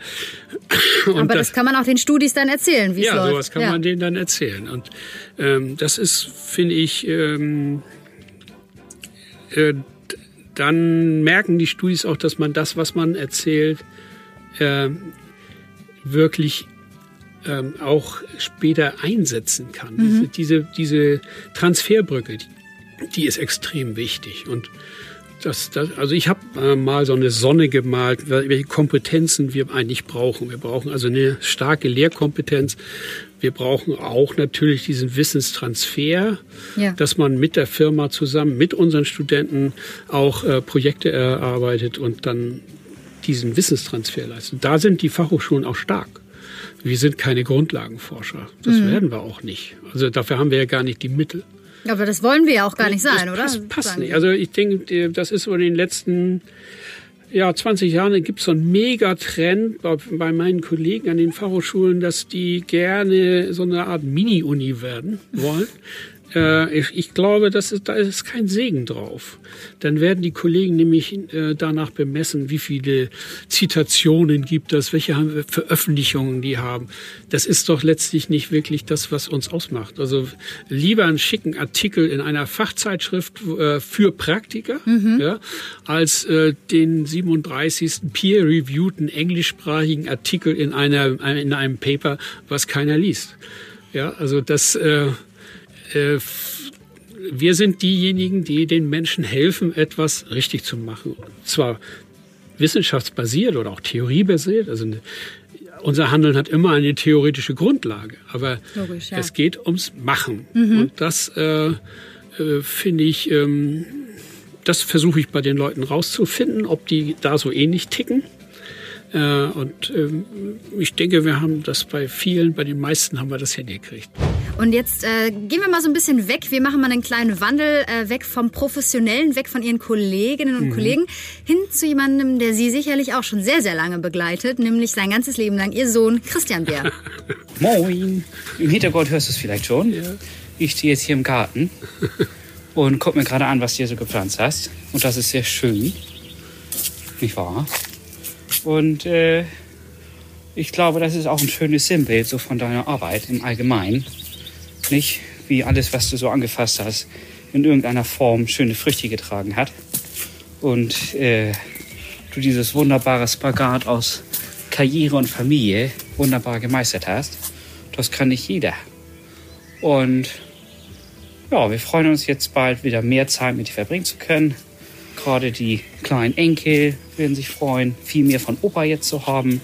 Und Aber das, kann man auch den Studis dann erzählen, wie es ja, läuft. sowas kann man denen dann erzählen. Und ähm, das ist, finde ich, ähm, äh, dann merken die Studis auch, dass man das, was man erzählt, ähm, wirklich ähm, auch später einsetzen kann. Mhm. Diese, diese Transferbrücke, die, die ist extrem wichtig. Und das, das, also ich habe äh, mal so eine Sonne gemalt, wel- welche Kompetenzen wir eigentlich brauchen. Wir brauchen also eine starke Lehrkompetenz. Wir brauchen auch natürlich diesen Wissenstransfer, Ja. dass man mit der Firma zusammen, mit unseren Studenten auch äh, Projekte erarbeitet und dann diesen Wissenstransfer leistet. Da sind die Fachhochschulen auch stark. Wir sind keine Grundlagenforscher. Das Mhm. werden wir auch nicht. Also dafür haben wir ja gar nicht die Mittel. Aber das wollen wir ja auch gar nicht sein, das oder? Passt, passt Sagen nicht. Also ich denke, das ist so in den letzten ja, 20 Jahren gibt es so einen Megatrend bei, bei meinen Kollegen an den Fachhochschulen, dass die gerne so eine Art Mini-Uni werden wollen. Äh, ich, ich, glaube, das ist, da ist kein Segen drauf. Dann werden die Kollegen nämlich äh, danach bemessen, wie viele Zitationen gibt es, welche Veröffentlichungen die haben. Das ist doch letztlich nicht wirklich das, was uns ausmacht. Also lieber einen schicken Artikel in einer Fachzeitschrift äh, für Praktiker, mhm. ja, als äh, den 37. peer-reviewten englischsprachigen Artikel in, einer, in einem Paper, was keiner liest. Ja, also das... Äh, äh, wir sind diejenigen, die den Menschen helfen, etwas richtig zu machen. Zwar wissenschaftsbasiert oder auch theoriebasiert. Also eine, unser Handeln hat immer eine theoretische Grundlage, aber Logisch, ja. es geht ums Machen. Mhm. Und das äh, äh, finde ich, ähm, das versuche ich bei den Leuten rauszufinden, ob die da so ähnlich ticken. Äh, und ähm, ich denke, wir haben das bei vielen, bei den meisten haben wir das hingekriegt. Und jetzt äh, gehen wir mal so ein bisschen weg. Wir machen mal einen kleinen Wandel äh, weg vom Professionellen, weg von Ihren Kolleginnen und mhm. Kollegen, hin zu jemandem, der Sie sicherlich auch schon sehr, sehr lange begleitet, nämlich sein ganzes Leben lang, Ihr Sohn Christian Bär. Moin! Im Hintergrund hörst du es vielleicht schon. Ja. Ich stehe jetzt hier im Garten und guck mir gerade an, was du hier so gepflanzt hast. Und das ist sehr schön. Nicht wahr? Und äh, ich glaube, das ist auch ein schönes Sinnbild so von deiner Arbeit im Allgemeinen nicht, wie alles, was du so angefasst hast, in irgendeiner Form schöne Früchte getragen hat. Und äh, du dieses wunderbare Spagat aus Karriere und Familie wunderbar gemeistert hast. Das kann nicht jeder. Und ja, wir freuen uns jetzt bald wieder mehr Zeit mit dir verbringen zu können. Gerade die kleinen Enkel werden sich freuen, viel mehr von Opa jetzt zu haben.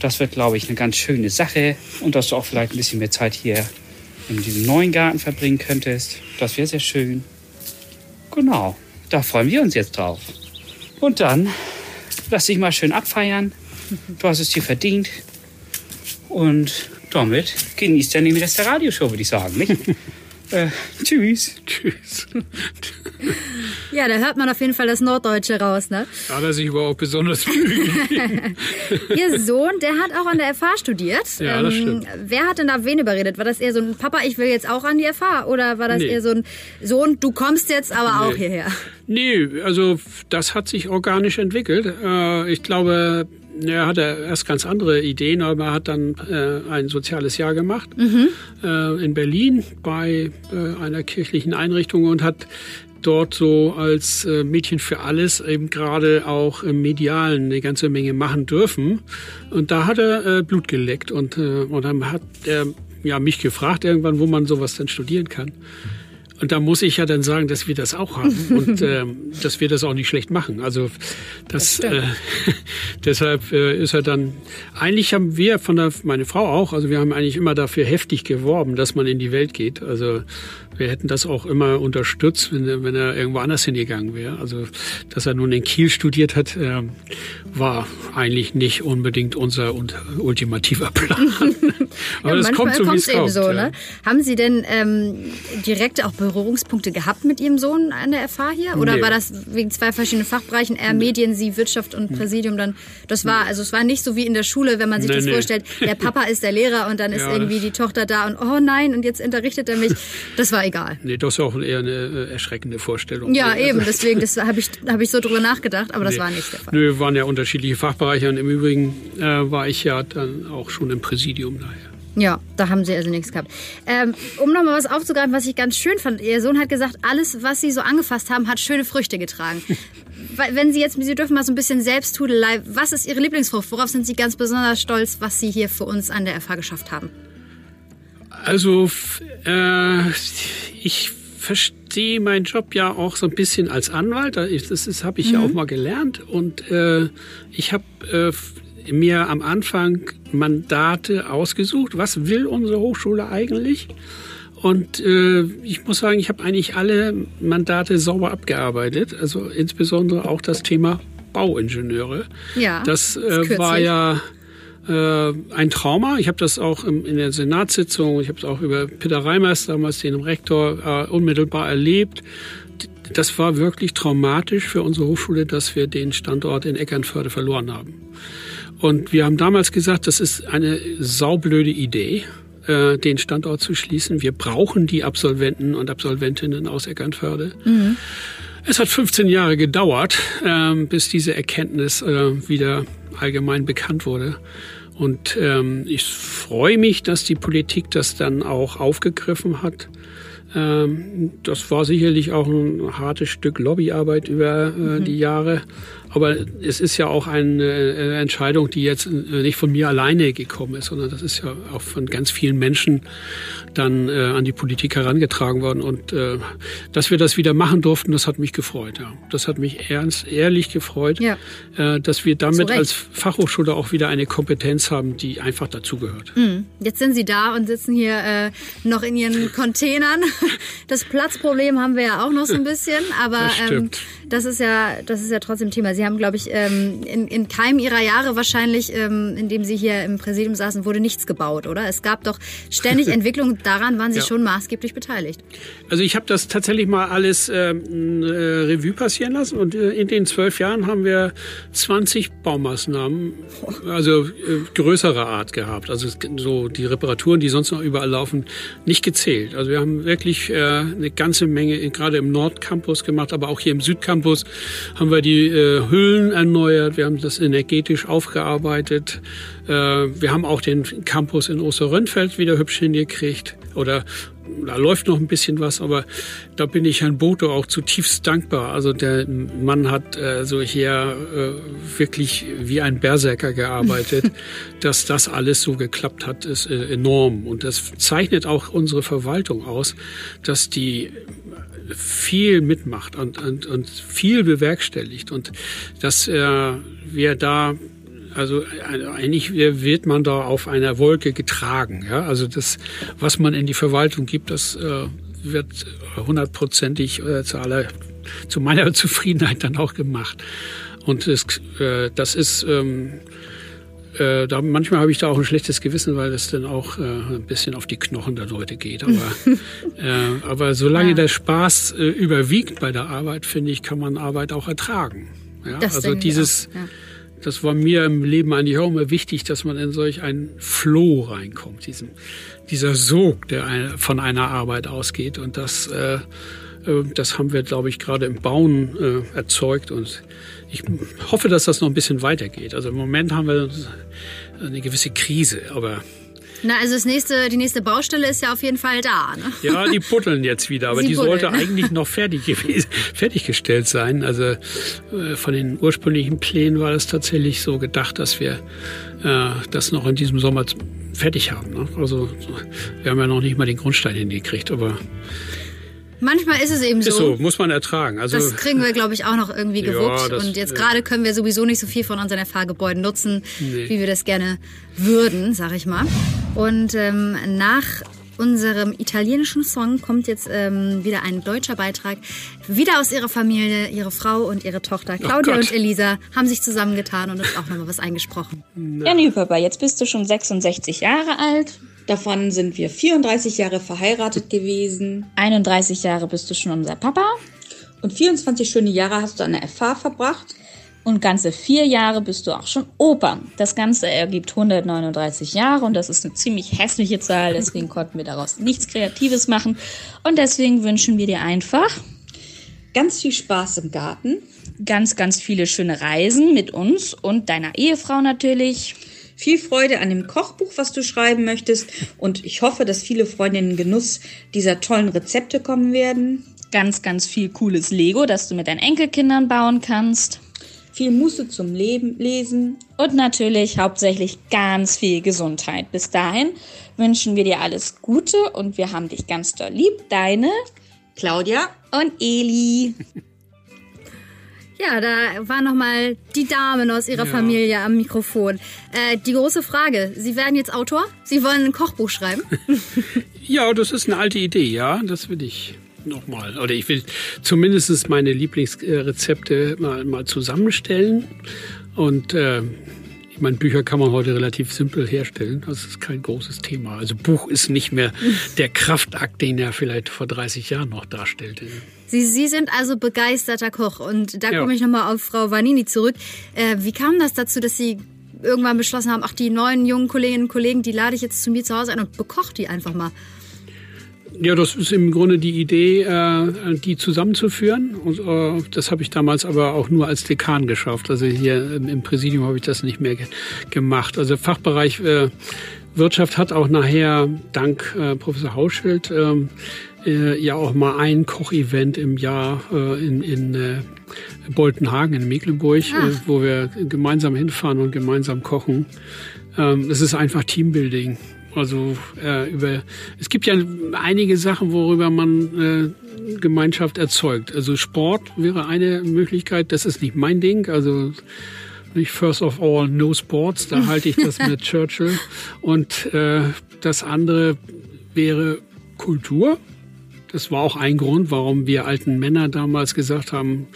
Das wird, glaube ich, eine ganz schöne Sache. Und dass du auch vielleicht ein bisschen mehr Zeit hier in diesem neuen Garten verbringen könntest. Das wäre sehr schön. Genau, da freuen wir uns jetzt drauf. Und dann lass dich mal schön abfeiern. Du hast es dir verdient. Und damit genießt dann den Rest der Radioshow, würde ich sagen. Nicht? äh, tschüss. Tschüss. Ja, da hört man auf jeden Fall das Norddeutsche raus, ne? Hat er sich überhaupt besonders Mühe Ihr Sohn, der hat auch an der FH studiert. Ja, das ähm, stimmt. Wer hat denn da wen überredet? War das eher so ein Papa, ich will jetzt auch an die FH? Oder war das nee. eher so ein Sohn, du kommst jetzt aber nee. auch hierher? Nee, also das hat sich organisch entwickelt. Äh, ich glaube, er hatte erst ganz andere Ideen, aber er hat dann äh, ein soziales Jahr gemacht mhm. äh, in Berlin bei äh, einer kirchlichen Einrichtung und hat dort so als äh, Mädchen für alles eben gerade auch im Medialen eine ganze Menge machen dürfen. Und da hat er äh, Blut geleckt und, äh, und dann hat er ja, mich gefragt irgendwann, wo man sowas denn studieren kann. Und da muss ich ja dann sagen, dass wir das auch haben und äh, dass wir das auch nicht schlecht machen. Also das, das äh, deshalb äh, ist er dann. Eigentlich haben wir von der meine Frau auch. Also wir haben eigentlich immer dafür heftig geworben, dass man in die Welt geht. Also wir hätten das auch immer unterstützt, wenn, wenn er irgendwo anders hingegangen wäre. Also, dass er nun in Kiel studiert hat, äh, war eigentlich nicht unbedingt unser ultimativer Plan. Aber ja, das kommt so, wie es kommt. So, ne? Haben Sie denn ähm, direkt auch Berührungspunkte gehabt mit Ihrem Sohn an der FH hier? Oder nee. war das wegen zwei verschiedenen Fachbereichen, eher Medien, Sie Wirtschaft und Präsidium dann? Das war, also es war nicht so wie in der Schule, wenn man sich nee, das nee. vorstellt, der Papa ist der Lehrer und dann ist ja, irgendwie die Tochter da und oh nein, und jetzt unterrichtet er mich. Das war egal. Nee, das ist auch eher eine äh, erschreckende Vorstellung. Ja, eben, deswegen, das habe ich, hab ich so drüber nachgedacht, aber das war nicht der Fall. Nö, waren ja unterschiedliche Fachbereiche und im Übrigen äh, war ich ja dann auch schon im Präsidium daher. Ja, da haben sie also nichts gehabt. Ähm, um nochmal was aufzugreifen, was ich ganz schön fand. Ihr Sohn hat gesagt, alles, was sie so angefasst haben, hat schöne Früchte getragen. Wenn Sie jetzt, Sie dürfen mal so ein bisschen Selbsttudelei. Was ist Ihre Lieblingsfrucht? Worauf sind Sie ganz besonders stolz, was Sie hier für uns an der FH geschafft haben? Also, äh, ich verstehe meinen Job ja auch so ein bisschen als Anwalt. Das habe ich mhm. ja auch mal gelernt. Und äh, ich habe äh, mir am Anfang Mandate ausgesucht. Was will unsere Hochschule eigentlich? Und äh, ich muss sagen, ich habe eigentlich alle Mandate sauber abgearbeitet. Also insbesondere auch das Thema Bauingenieure. Ja. Das, äh, war ja äh, ein Trauma. Ich habe das auch im, in der Senatssitzung, ich habe es auch über Peter Reimers, damals den Rektor, äh, unmittelbar erlebt. das war wirklich traumatisch für unsere Hochschule, dass wir den Standort in Eckernförde verloren haben. Und wir haben damals gesagt, das ist eine saublöde Idee, äh, den Standort zu schließen. Wir brauchen die Absolventen und Absolventinnen aus Eckernförde. Mhm. Es hat 15 Jahre gedauert, ähm, bis diese Erkenntnis äh, wieder allgemein bekannt wurde. Und ähm, ich freue mich, dass die Politik das dann auch aufgegriffen hat. Ähm, das war sicherlich auch ein hartes Stück Lobbyarbeit über äh, mhm. die Jahre. Aber es ist ja auch eine äh, Entscheidung, die jetzt äh, nicht von mir alleine gekommen ist, sondern das ist ja auch von ganz vielen Menschen dann äh, an die Politik herangetragen worden. Und äh, dass wir das wieder machen durften, das hat mich gefreut. Ja. Das hat mich ernst, ehrlich gefreut, ja. äh, dass wir damit als Fachhochschule auch wieder eine Kompetenz haben, die einfach dazugehört. Mhm. Jetzt sind Sie da und sitzen hier äh, noch in Ihren Containern. Das Platzproblem haben wir ja auch noch so ein bisschen, aber das, ähm, das ist ja, das ist ja trotzdem Thema. Sie haben, glaube ich, ähm, in, in keinem Ihrer Jahre wahrscheinlich, ähm, in dem Sie hier im Präsidium saßen, wurde nichts gebaut, oder? Es gab doch ständig Entwicklung daran waren Sie ja. schon maßgeblich beteiligt. Also ich habe das tatsächlich mal alles ähm, äh, Revue passieren lassen und äh, in den zwölf Jahren haben wir 20 Baumaßnahmen, also äh, größerer Art gehabt. Also so die Reparaturen, die sonst noch überall laufen, nicht gezählt. Also wir haben wirklich äh, eine ganze Menge gerade im Nordcampus gemacht, aber auch hier im Südcampus haben wir die äh, Hüllen erneuert, wir haben das energetisch aufgearbeitet. Äh, wir haben auch den Campus in Osterrönfeld wieder hübsch hingekriegt. Oder da läuft noch ein bisschen was, aber da bin ich Herrn Boto auch zutiefst dankbar. Also der Mann hat äh, so hier äh, wirklich wie ein Berserker gearbeitet. Dass das alles so geklappt hat, ist äh, enorm. Und das zeichnet auch unsere Verwaltung aus, dass die viel mitmacht und, und, und viel bewerkstelligt und dass äh, wir da also eigentlich wird man da auf einer Wolke getragen. Ja? Also das, was man in die Verwaltung gibt, das äh, wird hundertprozentig äh, zu aller, zu meiner Zufriedenheit dann auch gemacht. Und das, äh, das ist ähm, äh, da, manchmal habe ich da auch ein schlechtes Gewissen, weil es dann auch äh, ein bisschen auf die Knochen der Leute geht. Aber, äh, aber solange ja. der Spaß äh, überwiegt bei der Arbeit, finde ich, kann man Arbeit auch ertragen. Ja? also dieses, ja. das war mir im Leben eigentlich auch immer wichtig, dass man in solch einen Flow reinkommt, diesen, dieser Sog, der von einer Arbeit ausgeht. Und das, äh, äh, das haben wir, glaube ich, gerade im Bauen erzeugt und ich hoffe, dass das noch ein bisschen weitergeht. Also im Moment haben wir eine gewisse Krise, aber na, also das nächste, die nächste Baustelle ist ja auf jeden Fall da. Ne? Ja, die putteln jetzt wieder, aber Sie die buddeln. sollte eigentlich noch fertig gewesen, fertiggestellt sein. Also äh, von den ursprünglichen Plänen war es tatsächlich so gedacht, dass wir äh, das noch in diesem Sommer fertig haben. Ne? Also wir haben ja noch nicht mal den Grundstein hingekriegt, aber Manchmal ist es eben so. Ist so, muss man ertragen. Also, das kriegen wir, glaube ich, auch noch irgendwie gewuppt. Ja, und jetzt gerade können wir sowieso nicht so viel von unseren Fahrgebäuden nutzen, nee. wie wir das gerne würden, sag ich mal. Und ähm, nach unserem italienischen Song kommt jetzt ähm, wieder ein deutscher Beitrag. Wieder aus ihrer Familie, ihre Frau und ihre Tochter Claudia und Elisa haben sich zusammengetan und uns auch nochmal was eingesprochen. Ja, nee, Papa, jetzt bist du schon 66 Jahre alt. Davon sind wir 34 Jahre verheiratet gewesen. 31 Jahre bist du schon unser Papa. Und 24 schöne Jahre hast du an der FH verbracht. Und ganze vier Jahre bist du auch schon Opa. Das Ganze ergibt 139 Jahre und das ist eine ziemlich hässliche Zahl. Deswegen konnten wir daraus nichts Kreatives machen. Und deswegen wünschen wir dir einfach ganz viel Spaß im Garten. Ganz, ganz viele schöne Reisen mit uns und deiner Ehefrau natürlich. Viel Freude an dem Kochbuch, was du schreiben möchtest. Und ich hoffe, dass viele Freunde in den Genuss dieser tollen Rezepte kommen werden. Ganz, ganz viel cooles Lego, das du mit deinen Enkelkindern bauen kannst. Viel Muße zum Leben, Lesen. Und natürlich hauptsächlich ganz viel Gesundheit. Bis dahin wünschen wir dir alles Gute und wir haben dich ganz doll lieb. Deine Claudia und Eli. Ja, da war nochmal die Damen aus ihrer ja. Familie am Mikrofon. Äh, die große Frage, Sie werden jetzt Autor? Sie wollen ein Kochbuch schreiben? ja, das ist eine alte Idee, ja, das will ich nochmal. Oder ich will zumindest meine Lieblingsrezepte mal, mal zusammenstellen. Und äh, Ich meine, Bücher kann man heute relativ simpel herstellen. Das ist kein großes Thema. Also Buch ist nicht mehr der Kraftakt, den er vielleicht vor 30 Jahren noch darstellte. Sie, Sie sind also begeisterter Koch und da Ja. komme ich nochmal auf Frau Vanini zurück. Äh, wie kam das dazu, dass Sie irgendwann beschlossen haben, ach, die neuen jungen Kolleginnen und Kollegen, die lade ich jetzt zu mir zu Hause ein und bekoche die einfach mal? Ja, das ist im Grunde die Idee, äh, die zusammenzuführen. Und, äh, das habe ich damals aber auch nur als Dekan geschafft. Also hier im Präsidium habe ich das nicht mehr ge gemacht. Also Fachbereich äh, Wirtschaft hat auch nachher dank Professor Hauschild ähm, äh, ja auch mal ein Kochevent im Jahr in, in Boltenhagen in Mecklenburg, Ah. äh, wo wir gemeinsam hinfahren und gemeinsam kochen. Ähm, es ist einfach Teambuilding. Also äh, über es gibt ja einige Sachen, worüber man äh, Gemeinschaft erzeugt. Also Sport wäre eine Möglichkeit. Das ist nicht mein Ding. Also nicht first of all no sports. Da halte ich das mit Churchill. Und äh, das andere wäre Kultur. Das war auch ein Grund, warum wir alten Männer damals gesagt haben,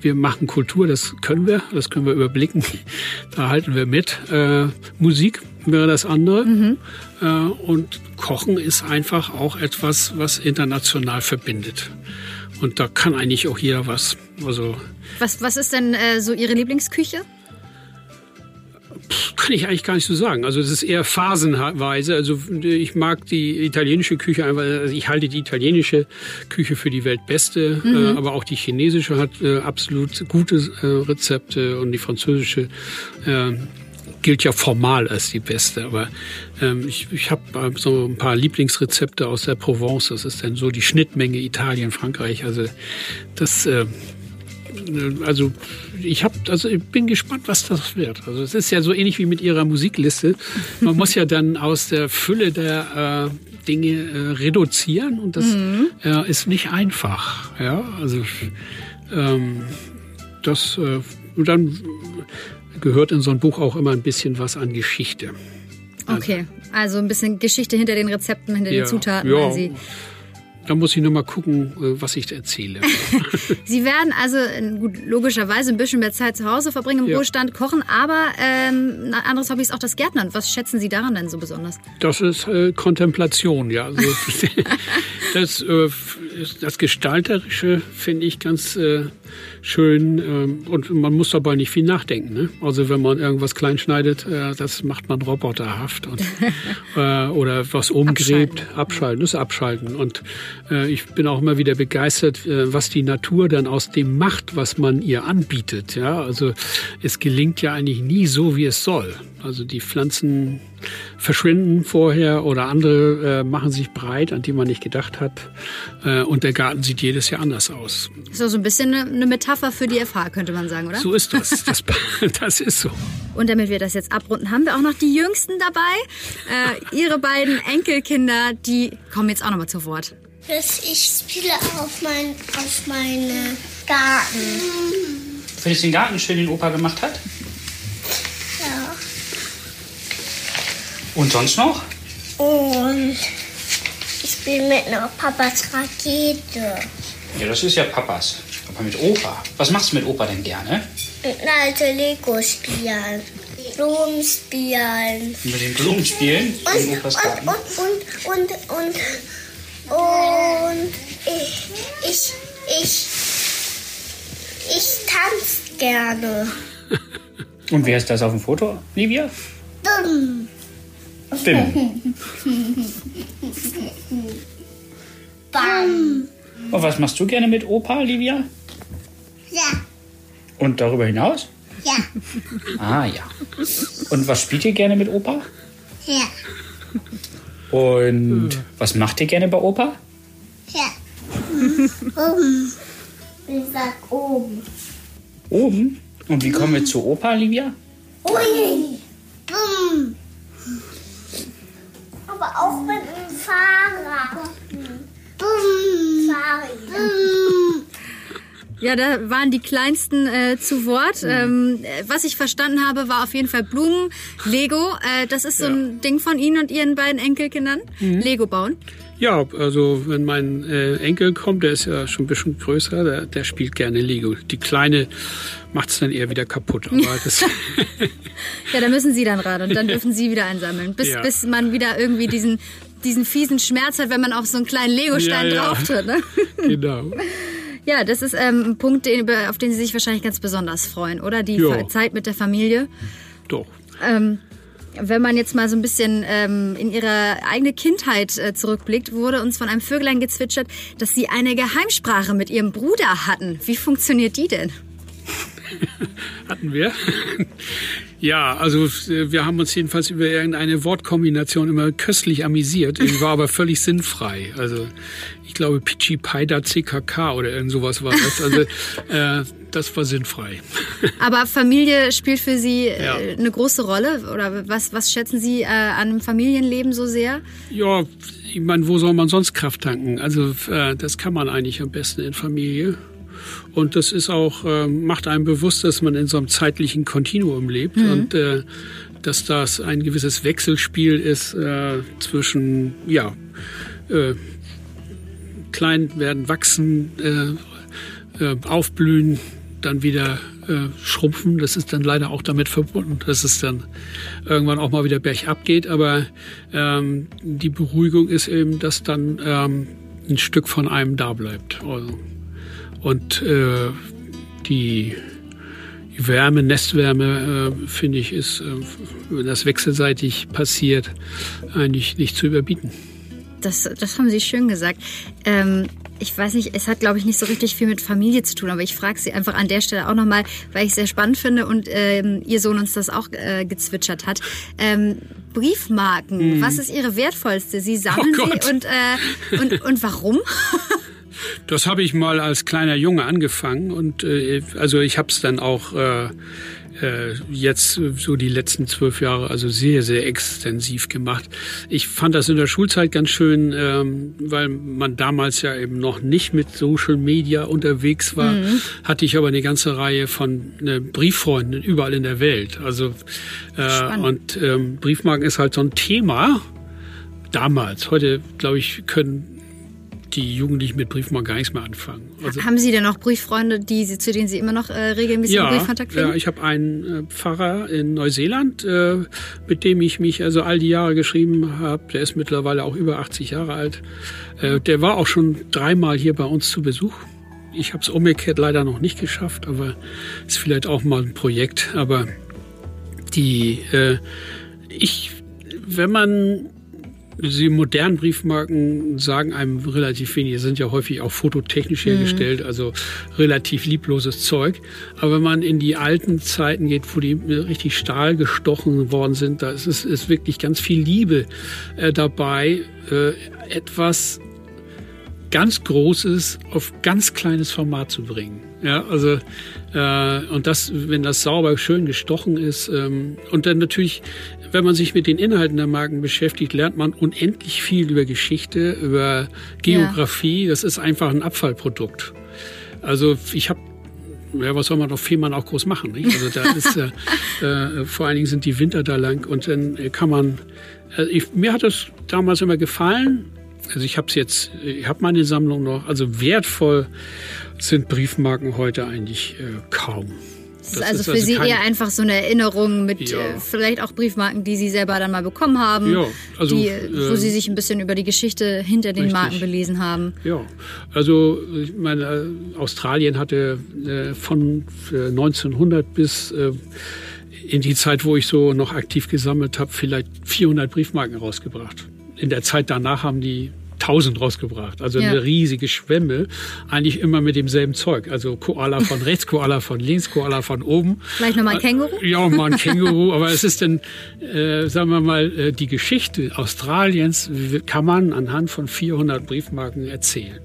wir machen Kultur, das können wir, das können wir überblicken, da halten wir mit. Äh, Musik wäre das andere. Äh, und Kochen ist einfach auch etwas, was international verbindet. Und da kann eigentlich auch jeder was. Also Was, was ist denn äh, so Ihre Lieblingsküche? Kann ich eigentlich gar nicht so sagen. Also es ist eher phasenweise. Also ich mag die italienische Küche einfach. Also ich halte die italienische Küche für die weltbeste, Mhm. äh, aber auch die chinesische hat äh, absolut gute äh, Rezepte und die französische äh, gilt ja formal als die beste. Aber ähm, ich, ich habe so ein paar Lieblingsrezepte aus der Provence. Das ist dann so die Schnittmenge Italien, Frankreich. Also das äh, also ich habe, also ich bin gespannt, was das wird. Also es ist ja so ähnlich wie mit ihrer Musikliste. Man muss ja dann aus der Fülle der äh, Dinge äh, reduzieren und das Mhm. äh, ist nicht einfach. Ja, also ähm, das äh, und dann gehört in so ein Buch auch immer ein bisschen was an Geschichte. Okay, also ein bisschen Geschichte hinter den Rezepten, hinter Ja, den Zutaten, ja. weil Sie Da muss ich nur mal gucken, äh, was ich erzähle. Sie werden also äh, gut, logischerweise ein bisschen mehr Zeit zu Hause verbringen im Ja. Ruhestand, kochen, aber ähm, ein anderes Hobby ist auch das Gärtnern. Was schätzen Sie daran denn so besonders? Das ist äh, Kontemplation, ja. Also, das, äh, das Gestalterische finde ich ganz äh, schön ähm, und man muss dabei nicht viel nachdenken. Ne? Also wenn man irgendwas klein schneidet, äh, das macht man roboterhaft und, äh, oder was umgräbt, abschalten, das ist abschalten. Und äh, ich bin auch immer wieder begeistert, äh, was die Natur dann aus dem macht, was man ihr anbietet. Ja, also es gelingt ja eigentlich nie so, wie es soll. Also die Pflanzen verschwinden vorher oder andere äh, machen sich breit, an die man nicht gedacht hat. Äh, und der Garten sieht jedes Jahr anders aus. Ist doch so ein bisschen eine, eine Metapher für die FH, könnte man sagen, oder? So ist das. Das, das ist so. Und damit wir das jetzt abrunden, haben wir auch noch die Jüngsten dabei. Äh, ihre beiden Enkelkinder, die kommen jetzt auch nochmal zu Wort. ich spiele auf mein auf meine Garten. Findest du den Garten schön, den Opa gemacht hat? Und sonst noch? Und ich spiele mit einer Papas Rakete. Ja, das ist ja Papas. Aber mit Opa. Was machst du mit Opa denn gerne? Mit einer alten Lego spielen. Blumen spielen. Mit den Blumen spielen? Und, und, und, und, und, und ich, ich, ich, ich tanze gerne. Und wer ist das auf dem Foto, Livia? Dumm. Bim. Bam. Und was machst du gerne mit Opa, Livia? Ja, Und darüber hinaus? ja, Ah ja. Und was spielt ihr gerne mit Opa? ja, Und was macht ihr gerne bei Opa? ja. Oben. Ich sag oben. Oben. Und wie kommen wir zu Opa, Livia? Ui. Bumm. Aber auch mit dem Fahrrad. Bumm. Fahrrad. Ja, da waren die Kleinsten äh, zu Wort. Mhm. Ähm, was ich verstanden habe, war auf jeden Fall Blumen, Lego. Äh, das ist so ja. ein Ding von Ihnen und Ihren beiden Enkelkindern. Mhm. Lego bauen. Ja, also wenn mein äh, Enkel kommt, der ist ja schon ein bisschen größer, der, der spielt gerne Lego. Die Kleine macht es dann eher wieder kaputt. Ja, da müssen Sie dann ran und dann dürfen Sie wieder einsammeln, bis, ja. bis man wieder irgendwie diesen, diesen fiesen Schmerz hat, wenn man auf so einen kleinen Legostein ja, ja. drauf tritt. Ne? Genau. Ja, das ist ähm, ein Punkt, den, auf den Sie sich wahrscheinlich ganz besonders freuen, oder? Die. Zeit mit der Familie. Doch. Ähm, wenn man jetzt mal so ein bisschen ähm, in ihre eigene Kindheit äh, zurückblickt, wurde uns von einem Vöglein gezwitschert, dass sie eine Geheimsprache mit ihrem Bruder hatten. Wie funktioniert die denn? hatten wir. Ja, also wir haben uns jedenfalls über irgendeine Wortkombination immer köstlich amüsiert. Die war aber völlig sinnfrei. Also ich glaube Pichi Paida CKK oder irgend sowas war das. Also äh, das war sinnfrei. Aber Familie spielt für Sie äh, ja. eine große Rolle? Oder was, was schätzen Sie äh, an einem Familienleben so sehr? Ja, ich meine, wo soll man sonst Kraft tanken? Also äh, das kann man eigentlich am besten in Familie. Und das ist auch, äh, macht einem bewusst, dass man in so einem zeitlichen Kontinuum lebt mhm. und äh, dass das ein gewisses Wechselspiel ist äh, zwischen, ja, äh, klein werden, wachsen, äh, äh, aufblühen, dann wieder äh, schrumpfen. Das ist dann leider auch damit verbunden, dass es dann irgendwann auch mal wieder bergab geht. Aber ähm, die Beruhigung ist eben, dass dann ähm, ein Stück von einem da bleibt. Also und äh, die Wärme, Nestwärme, äh, finde ich, ist, äh, wenn das wechselseitig passiert, eigentlich nicht zu überbieten. Das, das haben Sie schön gesagt. Ähm, ich weiß nicht, es hat, glaube ich, nicht so richtig viel mit Familie zu tun, aber ich frage Sie einfach an der Stelle auch nochmal, weil ich es sehr spannend finde und ähm, Ihr Sohn uns das auch äh, gezwitschert hat. Ähm, Briefmarken, mhm. was ist Ihre wertvollste? Sie sammeln oh sie und, äh, und, und warum? Das habe ich mal als kleiner Junge angefangen und äh, also ich habe es dann auch äh, äh, jetzt so die letzten zwölf Jahre also sehr, sehr extensiv gemacht. Ich fand das in der Schulzeit ganz schön, ähm, weil man damals ja eben noch nicht mit Social Media unterwegs war, mhm. hatte ich aber eine ganze Reihe von äh, Brieffreunden überall in der Welt. Also äh, und ähm, Briefmarken ist halt so ein Thema damals. Heute, glaube ich, können die Jugendlichen mit Briefmarken gar nichts mehr anfangen. Also, haben Sie denn noch Brieffreunde, die Sie, zu denen Sie immer noch äh, regelmäßig ja, Briefkontakt pflegen? Ja, ich habe einen äh, Pfarrer in Neuseeland, äh, mit dem ich mich also all die Jahre geschrieben habe. Der ist mittlerweile auch über 80 Jahre alt. Äh, der war auch schon dreimal hier bei uns zu Besuch. Ich habe es umgekehrt leider noch nicht geschafft, aber ist vielleicht auch mal ein Projekt. Aber die, äh, ich, wenn man die modernen Briefmarken sagen einem relativ wenig. Die sind ja häufig auch fototechnisch mhm. hergestellt, mhm. also relativ liebloses Zeug. Aber wenn man in die alten Zeiten geht, wo die richtig Stahl gestochen worden sind, da ist es ist wirklich ganz viel Liebe äh, dabei, äh, etwas ganz Großes auf ganz kleines Format zu bringen. Ja, also äh, und das, wenn das sauber schön gestochen ist ähm, und dann natürlich wenn man sich mit den Inhalten der Marken beschäftigt, lernt man unendlich viel über Geschichte, über Geografie. Ja. Das ist einfach ein Abfallprodukt. Also ich habe ja, was soll man auf Fehmarn auch groß machen? Nicht? Also da ist äh, äh, vor allen Dingen sind die Winter da lang und dann kann man. Äh, ich, mir hat das damals immer gefallen. Also ich habe es jetzt, ich habe meine Sammlung noch. Also wertvoll sind Briefmarken heute eigentlich äh, kaum. Das, ist also ist für also Sie eher einfach so eine Erinnerung mit ja. äh, vielleicht auch Briefmarken, die Sie selber dann mal bekommen haben, ja, also, die, wo äh, Sie sich ein bisschen über die Geschichte hinter den richtig. Marken belesen haben. Ja, also ich meine, Australien hatte äh, von 1900 bis äh, in die Zeit, wo ich so noch aktiv gesammelt habe, vielleicht 400 Briefmarken rausgebracht. In der Zeit danach haben die 1000 rausgebracht. Also ja. eine riesige Schwemme, eigentlich immer mit demselben Zeug. Also Koala von rechts, Koala von links, Koala von oben. Vielleicht nochmal ein Känguru? Ja, mal ein Känguru. aber es ist dann, äh, sagen wir mal, äh, die Geschichte Australiens kann man anhand von 400 Briefmarken erzählen.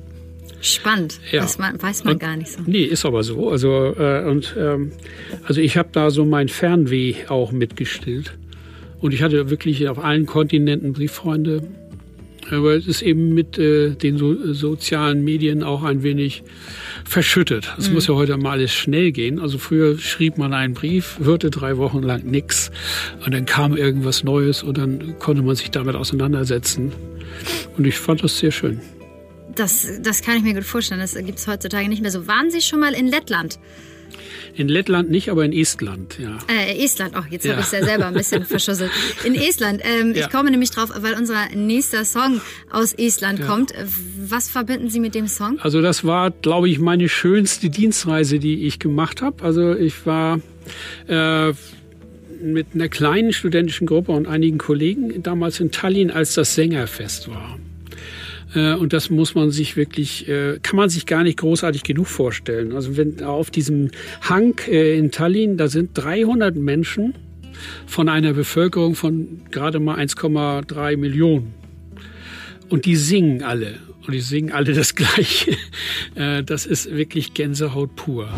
Spannend, ja. das weiß man und, gar nicht so. Nee, ist aber so. Also, äh, und, ähm, also ich habe da so mein Fernweh auch mitgestillt. Und ich hatte wirklich auf allen Kontinenten Brieffreunde Aber es ist eben mit äh, den so, sozialen Medien auch ein wenig verschüttet. Es mhm. muss ja heute mal alles schnell gehen. Also früher schrieb man einen Brief, hörte drei Wochen lang nichts und dann kam irgendwas Neues und dann konnte man sich damit auseinandersetzen. Und ich fand das sehr schön. Das, das kann ich mir gut vorstellen. Das gibt es heutzutage nicht mehr so. Waren Sie schon mal in Lettland? In Lettland nicht, aber in Estland, ja. Äh, Estland, oh, jetzt ja. habe ich es ja selber ein bisschen verschusselt. In Estland, ähm, ja. ich komme nämlich drauf, weil unser nächster Song aus Estland ja. kommt. Was verbinden Sie mit dem Song? Also das war, glaube ich, meine schönste Dienstreise, die ich gemacht habe. Also ich war äh, mit einer kleinen studentischen Gruppe und einigen Kollegen damals in Tallinn, als das Sängerfest war. Äh, und das muss man sich wirklich, äh, kann man sich gar nicht großartig genug vorstellen. Also wenn auf diesem Hang äh, in Tallinn, da sind 300 Menschen von einer Bevölkerung von gerade mal 1,3 Millionen. Und die singen alle. Und die singen alle das Gleiche. Das ist wirklich Gänsehaut pur.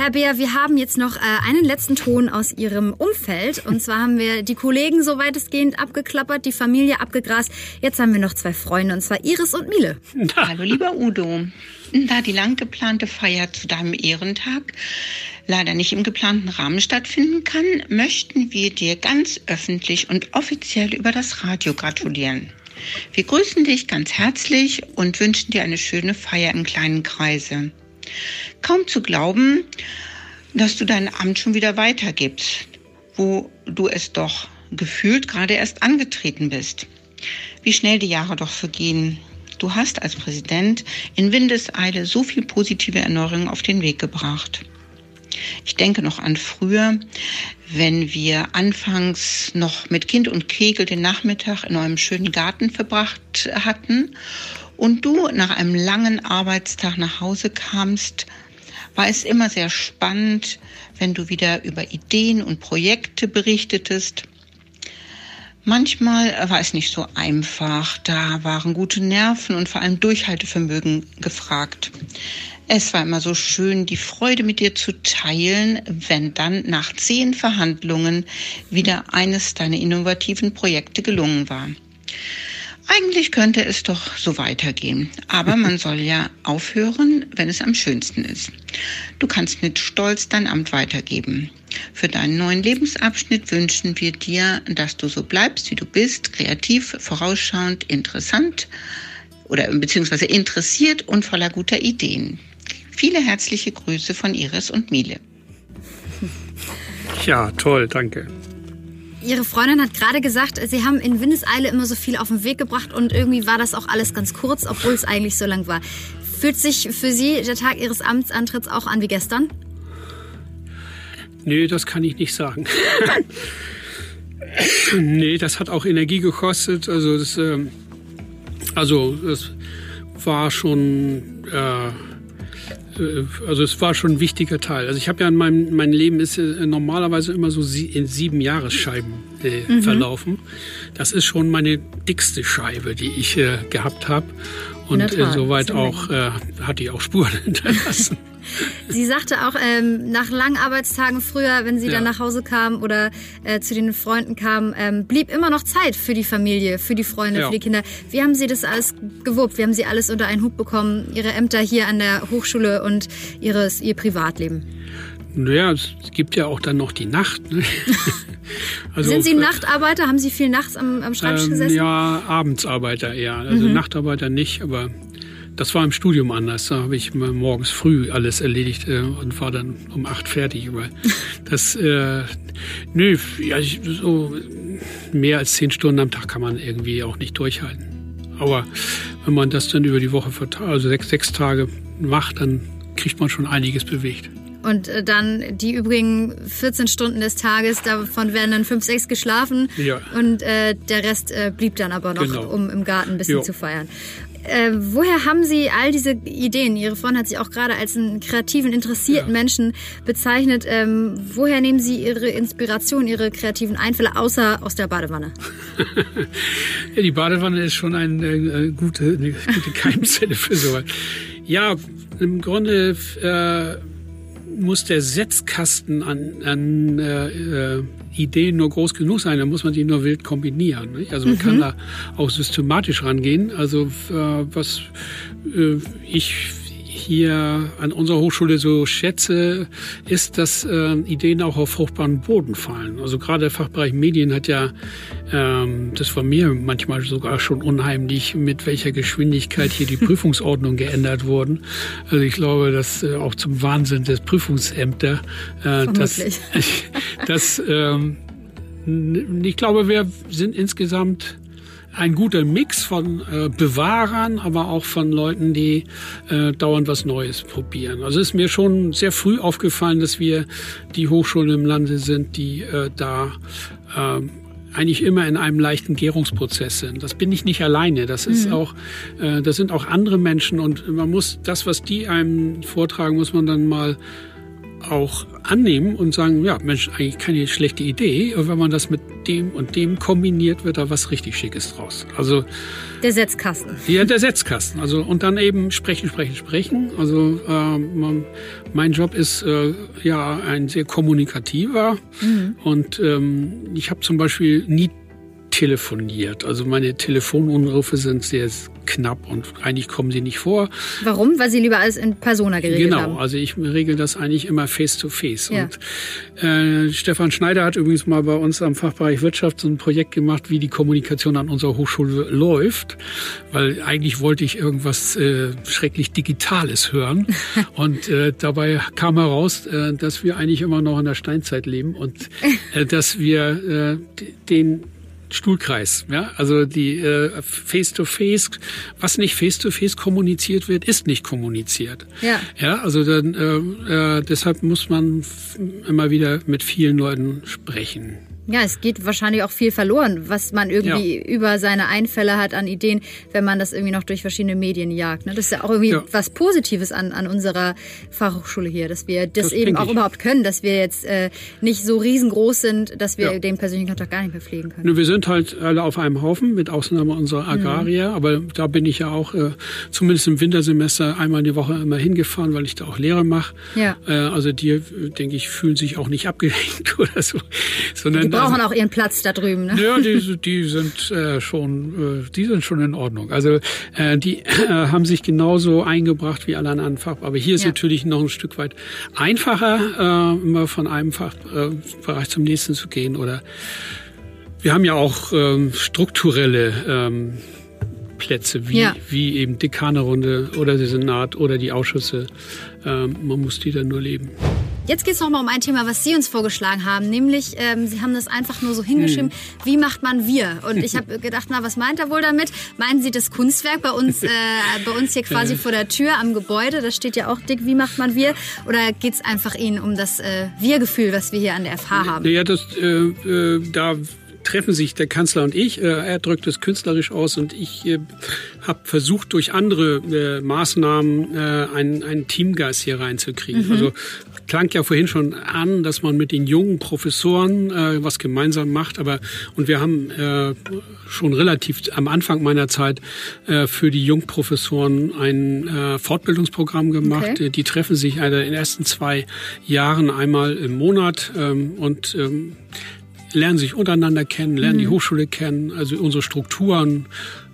Herr Beer, wir haben jetzt noch äh, einen letzten Ton aus Ihrem Umfeld. Und zwar haben wir die Kollegen so weitestgehend abgeklappert, die Familie abgegrast. Jetzt haben wir noch zwei Freunde, und zwar Iris und Miele. Hallo, lieber Udo. Da die lang geplante Feier zu deinem Ehrentag leider nicht im geplanten Rahmen stattfinden kann, möchten wir dir ganz öffentlich und offiziell über das Radio gratulieren. Wir grüßen dich ganz herzlich und wünschen dir eine schöne Feier im kleinen Kreise. Kaum zu glauben, dass du dein Amt schon wieder weitergibst, wo du es doch gefühlt gerade erst angetreten bist. Wie schnell die Jahre doch vergehen. Du hast als Präsident in Windeseile so viel positive Erneuerungen auf den Weg gebracht. Ich denke noch an früher, wenn wir anfangs noch mit Kind und Kegel den Nachmittag in eurem schönen Garten verbracht hatten und du nach einem langen Arbeitstag nach Hause kamst, war es immer sehr spannend, wenn du wieder über Ideen und Projekte berichtetest. Manchmal war es nicht so einfach, da waren gute Nerven und vor allem Durchhaltevermögen gefragt. Es war immer so schön, die Freude mit dir zu teilen, wenn dann nach zehn Verhandlungen wieder eines deiner innovativen Projekte gelungen war. Eigentlich könnte es doch so weitergehen. Aber man soll ja aufhören, wenn es am schönsten ist. Du kannst mit Stolz dein Amt weitergeben. Für deinen neuen Lebensabschnitt wünschen wir dir, dass du so bleibst, wie du bist, kreativ, vorausschauend, interessant oder beziehungsweise interessiert und voller guter Ideen. Viele herzliche Grüße von Iris und Miele. Ja, toll, danke. Ihre Freundin hat gerade gesagt, Sie haben in Windeseile immer so viel auf den Weg gebracht und irgendwie war das auch alles ganz kurz, obwohl es eigentlich so lang war. Fühlt sich für Sie der Tag Ihres Amtsantritts auch an wie gestern? Nee, das kann ich nicht sagen. nee, das hat auch Energie gekostet. Also das, äh, also war schon äh, also es war schon ein wichtiger Teil. Also ich habe ja in meinem mein Leben ist äh, normalerweise immer so in sieben Jahresscheiben äh, mhm. verlaufen. Das ist schon meine dickste Scheibe, die ich äh, gehabt habe. Und äh, soweit auch äh, hat die auch Spuren hinterlassen. Sie sagte auch, ähm, nach langen Arbeitstagen früher, wenn sie ja. dann nach Hause kam oder äh, zu den Freunden kam, ähm, blieb immer noch Zeit für die Familie, für die Freunde, ja. für die Kinder. Wie haben Sie das alles gewuppt? Wie haben Sie alles unter einen Hut bekommen? Ihre Ämter hier an der Hochschule und ihres, Ihr Privatleben? Naja, es gibt ja auch dann noch die Nacht. Ne? Also, Sind Sie Nachtarbeiter? Haben Sie viel nachts am, am Schreibtisch ähm, gesessen? Ja, Abendsarbeiter eher. Also mhm. Nachtarbeiter nicht, aber das war im Studium anders. Da habe ich morgens früh alles erledigt äh, und war dann um acht fertig. Aber das, äh, nö, ja, so mehr als zehn Stunden am Tag kann man irgendwie auch nicht durchhalten. Aber wenn man das dann über die Woche verteilt, also sechs, sechs Tage macht, dann kriegt man schon einiges bewegt. Und äh, dann die übrigen 14 Stunden des Tages, davon werden dann fünf, sechs geschlafen. Ja. Und äh, der Rest äh, blieb dann aber noch, genau. um im Garten ein bisschen jo. zu feiern. Äh, woher haben Sie all diese Ideen? Ihre Freundin hat sich auch gerade als einen kreativen, interessierten ja. Menschen bezeichnet. Ähm, woher nehmen Sie Ihre Inspiration, Ihre kreativen Einfälle, außer aus der Badewanne? ja, die Badewanne ist schon eine, eine gute, eine gute Keimzelle für sowas. Ja, im Grunde äh, muss der Setzkasten an, an äh, äh, Ideen nur groß genug sein, dann muss man die nur wild kombinieren. Nicht? Also man mhm. kann da auch systematisch rangehen. Also äh, was äh, ich hier an unserer Hochschule so schätze, ist, dass äh, Ideen auch auf fruchtbaren Boden fallen. Also gerade der Fachbereich Medien hat ja, ähm, das war mir manchmal sogar schon unheimlich, mit welcher Geschwindigkeit hier die Prüfungsordnung geändert wurden. Also ich glaube, dass äh, auch zum Wahnsinn des Prüfungsämter, äh, dass, dass ähm, ich glaube, wir sind insgesamt ein guter Mix von äh, Bewahrern, aber auch von Leuten, die äh, dauernd was Neues probieren. Also ist mir schon sehr früh aufgefallen, dass wir die Hochschulen im Lande sind, die äh, da äh, eigentlich immer in einem leichten Gärungsprozess sind. Das bin ich nicht alleine. Das ist mhm. auch, äh, das sind auch andere Menschen und man muss das, was die einem vortragen, muss man dann mal auch annehmen und sagen, ja, Mensch, eigentlich keine schlechte Idee. Und wenn man das mit dem und dem kombiniert, wird da was richtig Schickes draus. Also der Setzkasten. Ja, der Setzkasten. Also und dann eben sprechen, sprechen, sprechen. Also äh, man, mein Job ist äh, ja ein sehr kommunikativer mhm. und ähm, ich habe zum Beispiel nie telefoniert. Also meine Telefonanrufe sind sehr knapp und eigentlich kommen sie nicht vor. Warum? Weil Sie lieber alles in Persona geregelt genau, haben? Genau, also ich regel das eigentlich immer face to face. Ja. Und äh, Stefan Schneider hat übrigens mal bei uns am Fachbereich Wirtschaft so ein Projekt gemacht, wie die Kommunikation an unserer Hochschule läuft. Weil eigentlich wollte ich irgendwas äh, schrecklich Digitales hören. und äh, dabei kam heraus, äh, dass wir eigentlich immer noch in der Steinzeit leben und äh, dass wir äh, den Stuhlkreis. Ja? Also die äh, Face-to-Face, was nicht Face-to-Face kommuniziert wird, ist nicht kommuniziert. Ja. Ja, also dann, äh, äh, deshalb muss man immer wieder mit vielen Leuten sprechen. Ja, es geht wahrscheinlich auch viel verloren, was man irgendwie ja. über seine Einfälle hat an Ideen, wenn man das irgendwie noch durch verschiedene Medien jagt. Ne? Das ist ja auch irgendwie ja. was Positives an, an unserer Fachhochschule hier, dass wir das, das eben auch ich. überhaupt können, dass wir jetzt äh, nicht so riesengroß sind, dass wir ja. den persönlichen Kontakt gar nicht mehr pflegen können. Wir sind halt alle auf einem Haufen, mit Ausnahme unserer Agrarier, mhm. aber da bin ich ja auch äh, zumindest im Wintersemester einmal die Woche immer hingefahren, weil ich da auch Lehre mache. Ja. Äh, also die, denke ich, fühlen sich auch nicht abgehängt oder so, sondern brauchen auch ihren Platz da drüben. Ne? Ja, die, die sind äh, schon, äh, die sind schon in Ordnung. Also äh, die äh, haben sich genauso eingebracht wie alle anderen Fach. Aber hier ist ja. natürlich noch ein Stück weit einfacher, äh, immer von einem Fachbereich zum nächsten zu gehen. Oder wir haben ja auch ähm, strukturelle ähm, Plätze, wie, ja. wie eben Dekanerunde oder der Senat oder die Ausschüsse. Ähm, man muss die dann nur leben. Jetzt geht es nochmal um ein Thema, was Sie uns vorgeschlagen haben, nämlich ähm, Sie haben das einfach nur so hingeschrieben, hm. wie macht man wir? Und ich habe gedacht, na, was meint er wohl damit? Meinen Sie das Kunstwerk bei uns, äh, bei uns hier quasi vor der Tür am Gebäude? Da steht ja auch dick, wie macht man wir? Oder geht es einfach Ihnen um das äh, Wir-Gefühl, was wir hier an der FH haben? Ja, das, äh, äh, da treffen sich der Kanzler und ich. Äh, er drückt es künstlerisch aus und ich äh, habe versucht, durch andere äh, Maßnahmen äh, einen, einen Teamgeist hier reinzukriegen. Mhm. Also klang ja vorhin schon an, dass man mit den jungen Professoren äh, was gemeinsam macht, aber und wir haben äh, schon relativ am Anfang meiner Zeit äh, für die Jungprofessoren ein äh, Fortbildungsprogramm gemacht. Okay. Die treffen sich in den ersten zwei Jahren einmal im Monat ähm, und ähm, lernen sich untereinander kennen, lernen mhm. die Hochschule kennen, also unsere Strukturen,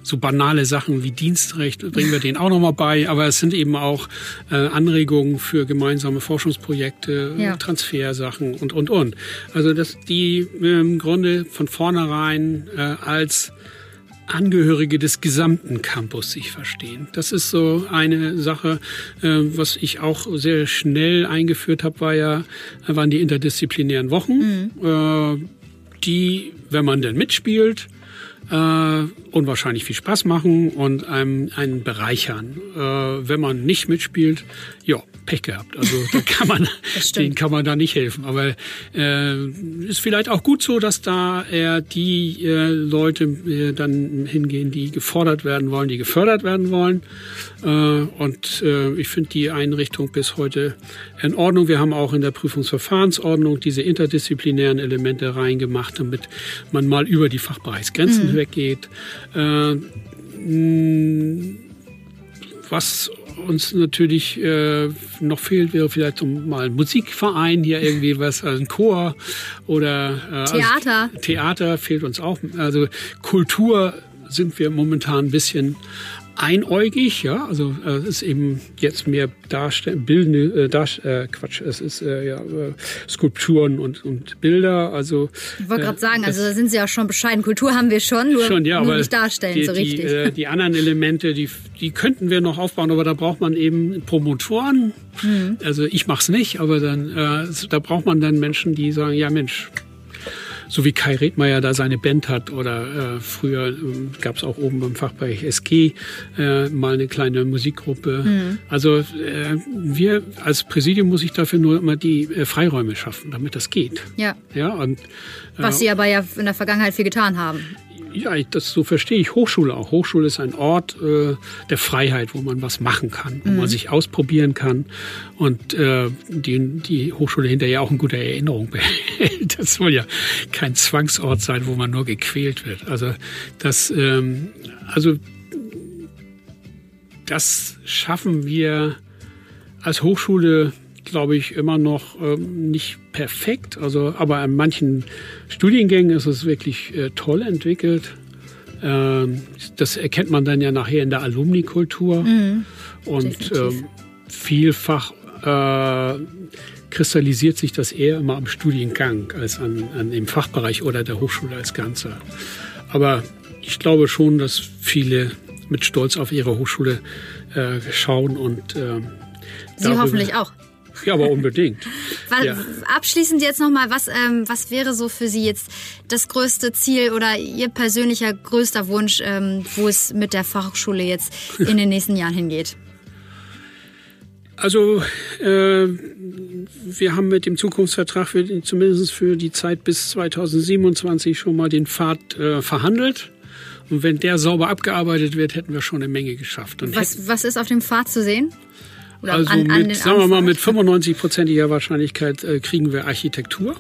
so banale Sachen wie Dienstrecht bringen wir denen auch nochmal bei, aber es sind eben auch äh, Anregungen für gemeinsame Forschungsprojekte, ja. Transfersachen und, und, und. Also, dass die äh, im Grunde von vornherein äh, als Angehörige des gesamten Campus sich verstehen. Das ist so eine Sache, äh, was ich auch sehr schnell eingeführt habe, war ja, waren die interdisziplinären Wochen, mhm. Die, wenn man denn mitspielt, äh, unwahrscheinlich viel Spaß machen und einem einen bereichern. Äh, wenn man nicht mitspielt, ja, Pech gehabt. Also da kann man, denen kann man da nicht helfen. Aber äh, ist vielleicht auch gut so, dass da eher die äh, Leute äh, dann hingehen, die gefordert werden wollen, die gefördert werden wollen. Äh, und äh, ich finde die Einrichtung bis heute in Ordnung. Wir haben auch in der Prüfungsverfahrensordnung diese interdisziplinären Elemente reingemacht, damit man mal über die Fachbereichsgrenzen mhm. Weggeht. Äh, was uns natürlich äh, noch fehlt, wäre vielleicht so mal ein Musikverein hier irgendwie was, also ein Chor oder äh, Theater. Also Theater fehlt uns auch. Also Kultur sind wir momentan ein bisschen einäugig, ja, also äh, es ist eben jetzt mehr darstellen, bildende, äh, Darst äh, Quatsch, es ist äh, ja äh, Skulpturen und, und Bilder, also. Ich wollte gerade äh, sagen, also da sind Sie auch schon bescheiden. Kultur haben wir schon, nur, schon, ja, nur nicht darstellen die, so richtig. Die, äh, die anderen Elemente, die, die könnten wir noch aufbauen, aber da braucht man eben Promotoren. Mhm. Also ich mach's nicht, aber dann äh, da braucht man dann Menschen, die sagen, ja Mensch, so wie Kai Redmeier da seine Band hat oder äh, früher äh, gab es auch oben beim Fachbereich SG äh, mal eine kleine Musikgruppe. Mhm. Also äh, wir als Präsidium muss ich dafür nur immer die äh, Freiräume schaffen, damit das geht. Ja. Ja und was Sie aber ja in der Vergangenheit viel getan haben ja, das so verstehe ich Hochschule auch. Hochschule ist ein Ort äh, der Freiheit, wo man was machen kann, wo mhm. man sich ausprobieren kann und äh, die, die Hochschule hinterher auch in guter Erinnerung behält. Das soll ja kein Zwangsort sein, wo man nur gequält wird. Also das, ähm, also das schaffen wir als Hochschule glaube ich, immer noch ähm, nicht perfekt. Also, aber an manchen Studiengängen ist es wirklich äh, toll entwickelt. Ähm, das erkennt man dann ja nachher in der Alumnikultur. Mhm. Und ähm, vielfach äh, kristallisiert sich das eher immer am Studiengang als an, an dem Fachbereich oder der Hochschule als Ganze. Aber ich glaube schon, dass viele mit Stolz auf ihre Hochschule äh, schauen und äh, Sie hoffentlich auch. Ja, aber unbedingt. ja. Abschließend jetzt nochmal, was, ähm, was wäre so für Sie jetzt das größte Ziel oder Ihr persönlicher größter Wunsch, ähm, wo es mit der Fachhochschule jetzt in den nächsten Jahren hingeht? Also äh, wir haben mit dem Zukunftsvertrag für, zumindest für die Zeit bis 2027 schon mal den Pfad äh, verhandelt. Und wenn der sauber abgearbeitet wird, hätten wir schon eine Menge geschafft. was, was ist auf dem Pfad zu sehen? Oder also an, an mit, sagen wir mal, mit 95-prozentiger Wahrscheinlichkeit äh, kriegen wir Architektur.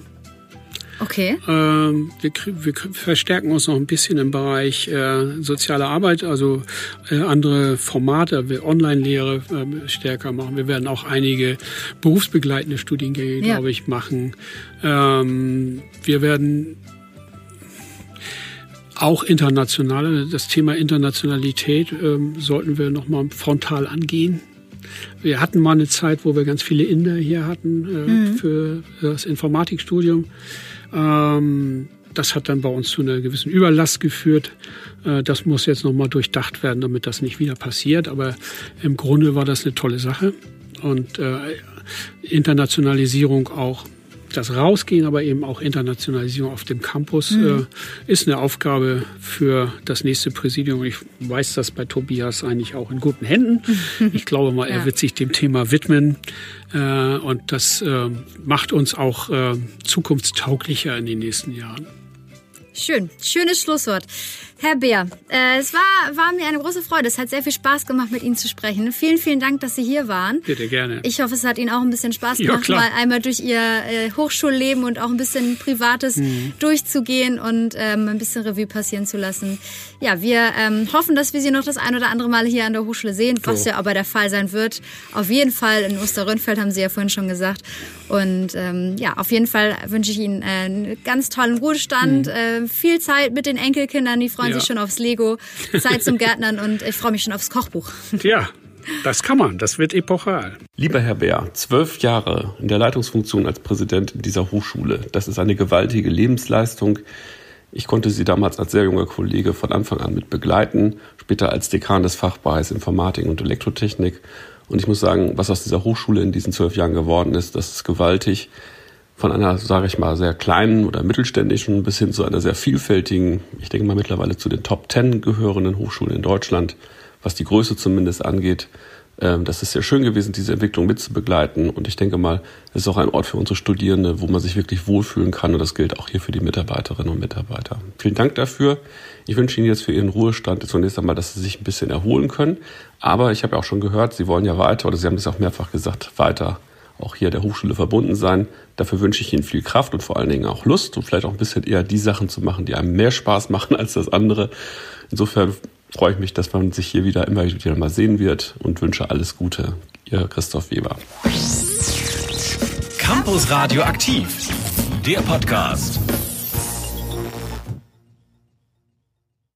Okay. Ähm, wir, wir, verstärken uns noch ein bisschen im Bereich äh, soziale Arbeit, also äh, andere Formate, wir Online-Lehre äh, stärker machen. Wir werden auch einige berufsbegleitende Studiengänge, ja. glaube ich, machen. Ähm, wir werden auch internationale, das Thema Internationalität ähm, sollten wir nochmal frontal angehen. Wir hatten mal eine Zeit, wo wir ganz viele Inder hier hatten äh, mhm. für das Informatikstudium. Ähm, das hat dann bei uns zu einer gewissen Überlast geführt. Äh, das muss jetzt nochmal durchdacht werden, damit das nicht wieder passiert. Aber im Grunde war das eine tolle Sache. Und äh, Internationalisierung auch das Rausgehen, aber eben auch Internationalisierung auf dem Campus mhm. äh, ist eine Aufgabe für das nächste Präsidium. Ich weiß das bei Tobias eigentlich auch in guten Händen. Ich glaube mal, er ja. wird sich dem Thema widmen. Äh, und das äh, macht uns auch äh, zukunftstauglicher in den nächsten Jahren. Schön, schönes Schlusswort. Herr Beer, äh, es war, war mir eine große Freude. Es hat sehr viel Spaß gemacht, mit Ihnen zu sprechen. Vielen, vielen Dank, dass Sie hier waren. Bitte gerne. Ich hoffe, es hat Ihnen auch ein bisschen Spaß gemacht, ja, mal einmal durch Ihr äh, Hochschulleben und auch ein bisschen Privates mhm. durchzugehen und ähm, ein bisschen Revue passieren zu lassen. Ja, wir ähm, hoffen, dass wir Sie noch das ein oder andere Mal hier an der Hochschule sehen, was so. ja aber der Fall sein wird. Auf jeden Fall in Osterrönfeld, haben Sie ja vorhin schon gesagt. Und ähm, ja, auf jeden Fall wünsche ich Ihnen äh, einen ganz tollen Ruhestand, mhm. äh, viel Zeit mit den Enkelkindern, die freuen freuen ja. sich schon aufs Lego, Zeit zum Gärtnern und ich freue mich schon aufs Kochbuch. Ja, das kann man, das wird epochal. Lieber Herr Bär, zwölf Jahre in der Leitungsfunktion als Präsident dieser Hochschule, das ist eine gewaltige Lebensleistung. Ich konnte Sie damals als sehr junger Kollege von Anfang an mit begleiten, später als Dekan des Fachbereichs Informatik und Elektrotechnik. Und ich muss sagen, was aus dieser Hochschule in diesen zwölf Jahren geworden ist, das ist gewaltig von einer, sage ich mal, sehr kleinen oder mittelständischen bis hin zu einer sehr vielfältigen, ich denke mal mittlerweile zu den Top Ten gehörenden Hochschulen in Deutschland, was die Größe zumindest angeht. Ähm, das ist sehr schön gewesen, diese Entwicklung mitzubegleiten. Und ich denke mal, es ist auch ein Ort für unsere Studierende, wo man sich wirklich wohlfühlen kann. Und das gilt auch hier für die Mitarbeiterinnen und Mitarbeiter. Vielen Dank dafür. Ich wünsche Ihnen jetzt für Ihren Ruhestand zunächst einmal, dass Sie sich ein bisschen erholen können. Aber ich habe ja auch schon gehört, Sie wollen ja weiter, oder Sie haben es auch mehrfach gesagt, weiter auch hier der Hochschule verbunden sein. Dafür wünsche ich Ihnen viel Kraft und vor allen Dingen auch Lust und vielleicht auch ein bisschen eher die Sachen zu machen, die einem mehr Spaß machen als das andere. Insofern freue ich mich, dass man sich hier wieder immer wieder mal sehen wird und wünsche alles Gute. Ihr Christoph Weber. Campus Radio aktiv, der Podcast.